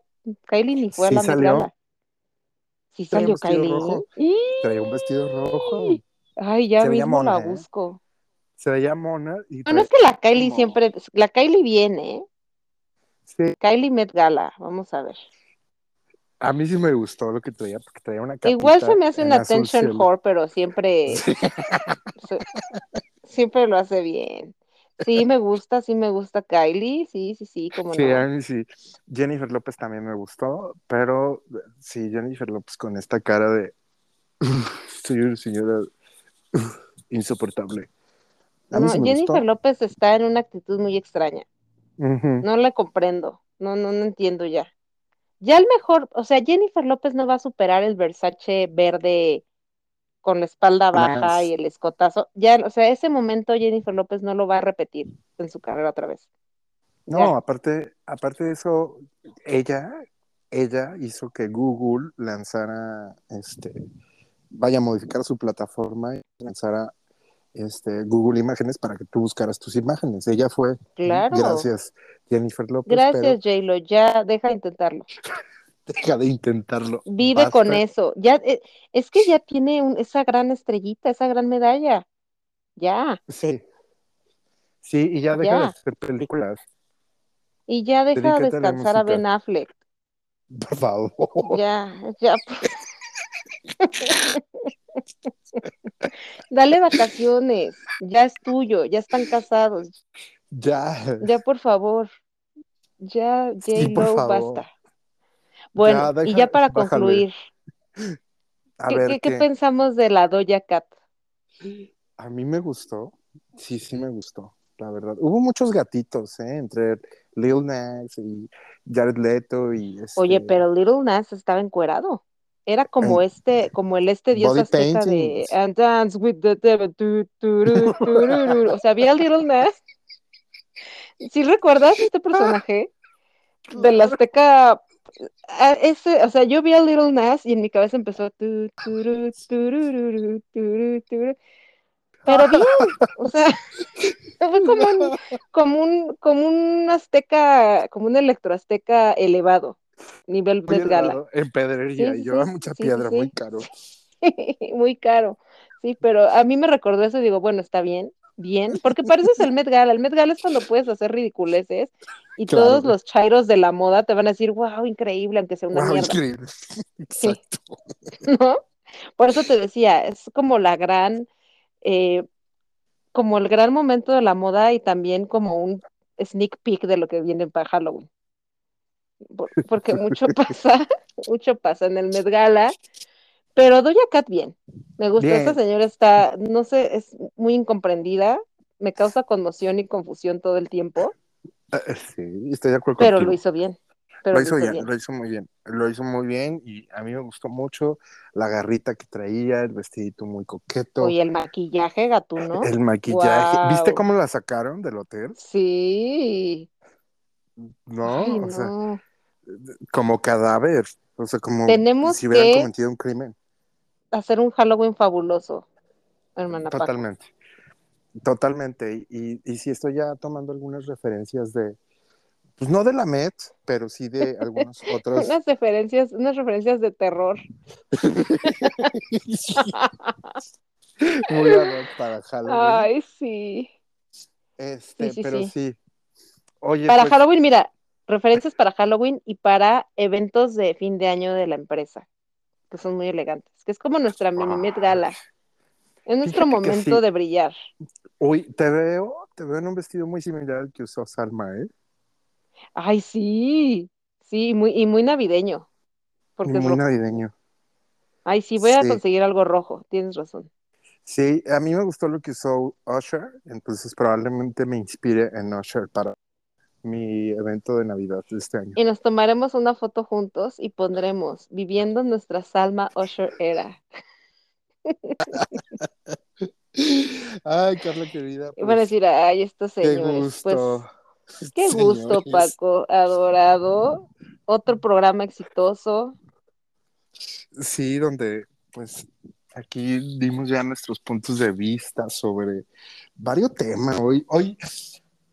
Speaker 1: Kylie ni fue a la
Speaker 2: salió.
Speaker 1: Sí salió Kylie.
Speaker 2: rojo, traía un vestido rojo,
Speaker 1: Ay, ya
Speaker 2: se
Speaker 1: mismo la
Speaker 2: ¿eh?
Speaker 1: busco.
Speaker 2: Se veía mona y
Speaker 1: Bueno, es
Speaker 2: traía
Speaker 1: que la Kylie
Speaker 2: como,
Speaker 1: siempre, la Kylie viene, ¿eh?
Speaker 2: sí,
Speaker 1: Kylie Met Gala, vamos a ver.
Speaker 2: a mí sí me gustó lo que traía, porque traía una
Speaker 1: Igual se me hace una attention
Speaker 2: cielo.
Speaker 1: whore, pero siempre,
Speaker 2: Sí,
Speaker 1: se- siempre lo hace bien. Sí, me gusta, sí me gusta Kylie, sí, sí, sí, cómo
Speaker 2: sí, a
Speaker 1: no.
Speaker 2: mí sí. Jennifer López también me gustó, pero sí, Jennifer López con esta cara de soy una señora insoportable. A mí
Speaker 1: No,
Speaker 2: sí me
Speaker 1: Jennifer
Speaker 2: gustó.
Speaker 1: López está en una actitud muy extraña. No la comprendo, no, no, no entiendo ya. Ya el mejor, o sea, Jennifer López no va a superar el Versace verde con la espalda baja y el escotazo. Ya, o sea, ese momento Jennifer López no lo va a repetir en su carrera otra vez.
Speaker 2: No,
Speaker 1: Ya,
Speaker 2: aparte, aparte de eso, ella, ella hizo que Google lanzara, este, vaya a modificar su plataforma y lanzara este, Google Imágenes para que tú buscaras tus imágenes. Ella fue,
Speaker 1: claro.
Speaker 2: gracias Jennifer López, pero
Speaker 1: Gracias, J-Lo, ya deja de intentarlo.
Speaker 2: deja de intentarlo,
Speaker 1: Vive con eso. Ya, eh, es que ya tiene un- esa gran estrellita, esa gran medalla. Ya,
Speaker 2: Sí, sí, y ya deja de hacer películas,
Speaker 1: Y ya deja
Speaker 2: a la
Speaker 1: descansar a
Speaker 2: música,
Speaker 1: Ben Affleck.
Speaker 2: por favor.
Speaker 1: Ya, ya. Dale vacaciones. Ya es tuyo, ya están casados.
Speaker 2: Ya,
Speaker 1: Ya, por favor. Ya, J-Lo,
Speaker 2: favor.
Speaker 1: basta.
Speaker 2: Ya,
Speaker 1: Bueno, y ya para
Speaker 2: bájale.
Speaker 1: concluir,
Speaker 2: A
Speaker 1: ¿qué,
Speaker 2: ver
Speaker 1: qué, qué
Speaker 2: qué.
Speaker 1: pensamos de la Doja Cat?
Speaker 2: A mí me gustó, sí, sí me gustó, la verdad. Hubo muchos gatitos, ¿eh? Entre Lil Nas y Jared Leto y
Speaker 1: Oye,
Speaker 2: este,
Speaker 1: pero Little Nas estaba encuerado. Era como este, como el este dios azteca de. And Dance with the Devil. tu, turu, tururu". O sea, había Little Nas. ¿Sí recuerdas este personaje? Del azteca. ah, Ese, o sea, yo vi a Little Nas y en mi cabeza empezó. tu, turu, turururu, turu, turu. Pero bien, o sea, fue como un, como un, como un azteca, como un electroazteca elevado, nivel
Speaker 2: Muy en pedrería,
Speaker 1: Sí,
Speaker 2: lleva
Speaker 1: sí,
Speaker 2: mucha piedra, muy caro.
Speaker 1: Muy caro. Sí, pero a mí me recordó eso y digo, bueno, está bien, bien, porque para eso es el Met Gala. El Met Gala es cuando puedes hacer ridiculeces y todos los chairos de la moda te van a decir, wow, increíble, aunque sea una
Speaker 2: Wow,
Speaker 1: mierda,
Speaker 2: increíble. Exacto.
Speaker 1: ¿no? Por eso te decía, es como la gran, eh, como el gran momento de la moda y también como un sneak peek de lo que viene para Halloween. Por- porque mucho pasa, mucho pasa en el Met Gala, pero Doja Cat bien. Me gusta, esta
Speaker 2: Bien,
Speaker 1: señora está, no sé, es muy incomprendida, me causa conmoción y confusión todo el tiempo,
Speaker 2: eh, sí, estoy de acuerdo
Speaker 1: pero lo hizo bien, pero
Speaker 2: Lo
Speaker 1: lo
Speaker 2: hizo bien,
Speaker 1: bien.
Speaker 2: lo hizo muy bien, lo hizo muy bien y a mí me gustó mucho la garrita que traía, el vestidito muy coqueto,
Speaker 1: Oye, el maquillaje gatuno,
Speaker 2: el maquillaje. ¿Viste cómo la sacaron del hotel?
Speaker 1: sí,
Speaker 2: ¿No?
Speaker 1: ay
Speaker 2: O sea, como cadáver, o sea, como
Speaker 1: Tenemos
Speaker 2: si hubieran
Speaker 1: que
Speaker 2: cometido un crimen.
Speaker 1: hacer un Halloween fabuloso, hermana Paco.
Speaker 2: Totalmente, totalmente. Y, y sí estoy ya tomando algunas referencias de, pues no de la Met, pero sí de algunos otros.
Speaker 1: Unas referencias, unas referencias de terror.
Speaker 2: Muy para Halloween.
Speaker 1: Ay, sí, sí,
Speaker 2: Este,
Speaker 1: sí,
Speaker 2: pero
Speaker 1: sí.
Speaker 2: sí. Oye,
Speaker 1: Para
Speaker 2: pues,
Speaker 1: Halloween, mira, referencias para Halloween y para eventos de fin de año de la empresa, que son muy elegantes, que es como nuestra mini Met
Speaker 2: ay,
Speaker 1: Gala, es nuestro
Speaker 2: fíjate
Speaker 1: momento
Speaker 2: sí.
Speaker 1: de brillar.
Speaker 2: Uy, te veo, te veo en un vestido muy similar al que usó Salma, ¿eh?
Speaker 1: Ay, sí, sí, muy, y muy navideño, porque es
Speaker 2: muy
Speaker 1: rojo.
Speaker 2: navideño.
Speaker 1: Ay, sí, voy a conseguir algo rojo, tienes razón.
Speaker 2: sí, a mí me gustó lo que usó Usher, entonces probablemente me inspire en Usher para mi evento de Navidad de este año.
Speaker 1: Y nos tomaremos una foto juntos y pondremos viviendo nuestra Salma Usher era.
Speaker 2: Ay, Carla querida.
Speaker 1: Y van a
Speaker 2: pues,
Speaker 1: decir, ay, estos
Speaker 2: qué
Speaker 1: señores. Pues,
Speaker 2: gusto.
Speaker 1: qué gusto. Paco, adorado. Otro programa exitoso.
Speaker 2: Sí, donde pues aquí dimos ya nuestros puntos de vista sobre varios temas. Hoy, hoy,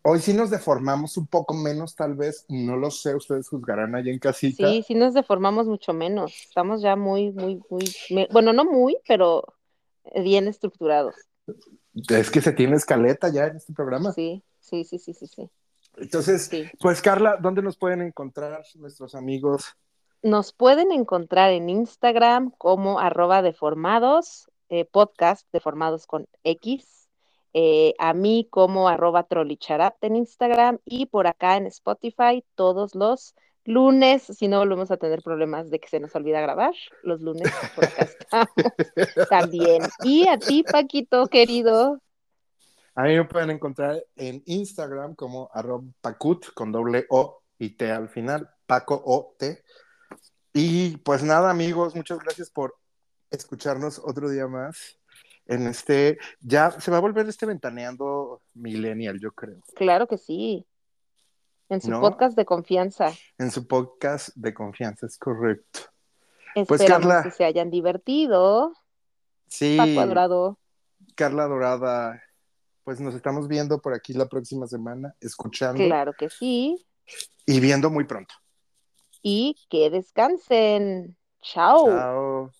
Speaker 2: hoy sí nos deformamos un poco menos, tal vez, no lo sé, ustedes juzgarán allá en casita.
Speaker 1: Sí, sí nos deformamos mucho menos. Estamos ya muy, muy, muy, me- bueno, no muy, pero bien estructurados.
Speaker 2: Es que se tiene escaleta ya en este programa.
Speaker 1: Sí, sí, sí, sí, sí, sí.
Speaker 2: Entonces,
Speaker 1: Sí.
Speaker 2: pues Carla, ¿dónde nos pueden encontrar nuestros amigos?
Speaker 1: Nos pueden encontrar en Instagram como arroba deformados, eh, podcast deformados con X, eh, a mí como arroba trolicharat en Instagram y por acá en Spotify todos los lunes, si no volvemos a tener problemas de que se nos olvida grabar, los lunes por acá estamos también. Y a ti, Paquito, querido,
Speaker 2: A mí me pueden encontrar en Instagram como arroba pacut con doble O y T al final, Paco O T. Y pues nada, amigos, muchas gracias por escucharnos otro día más. En este, ya se va a volver este ventaneando millennial, yo creo,
Speaker 1: claro que sí, en su
Speaker 2: ¿No?
Speaker 1: podcast de confianza.
Speaker 2: en su podcast de confianza, es correcto.
Speaker 1: Esperamos
Speaker 2: Pues, Carla.
Speaker 1: que se hayan divertido.
Speaker 2: Sí,
Speaker 1: Paco Adorado.
Speaker 2: Carla Dorada, pues nos estamos viendo por aquí la próxima semana, escuchando
Speaker 1: Claro que sí.
Speaker 2: y viendo muy pronto.
Speaker 1: Y que descansen. Chao.
Speaker 2: Chao.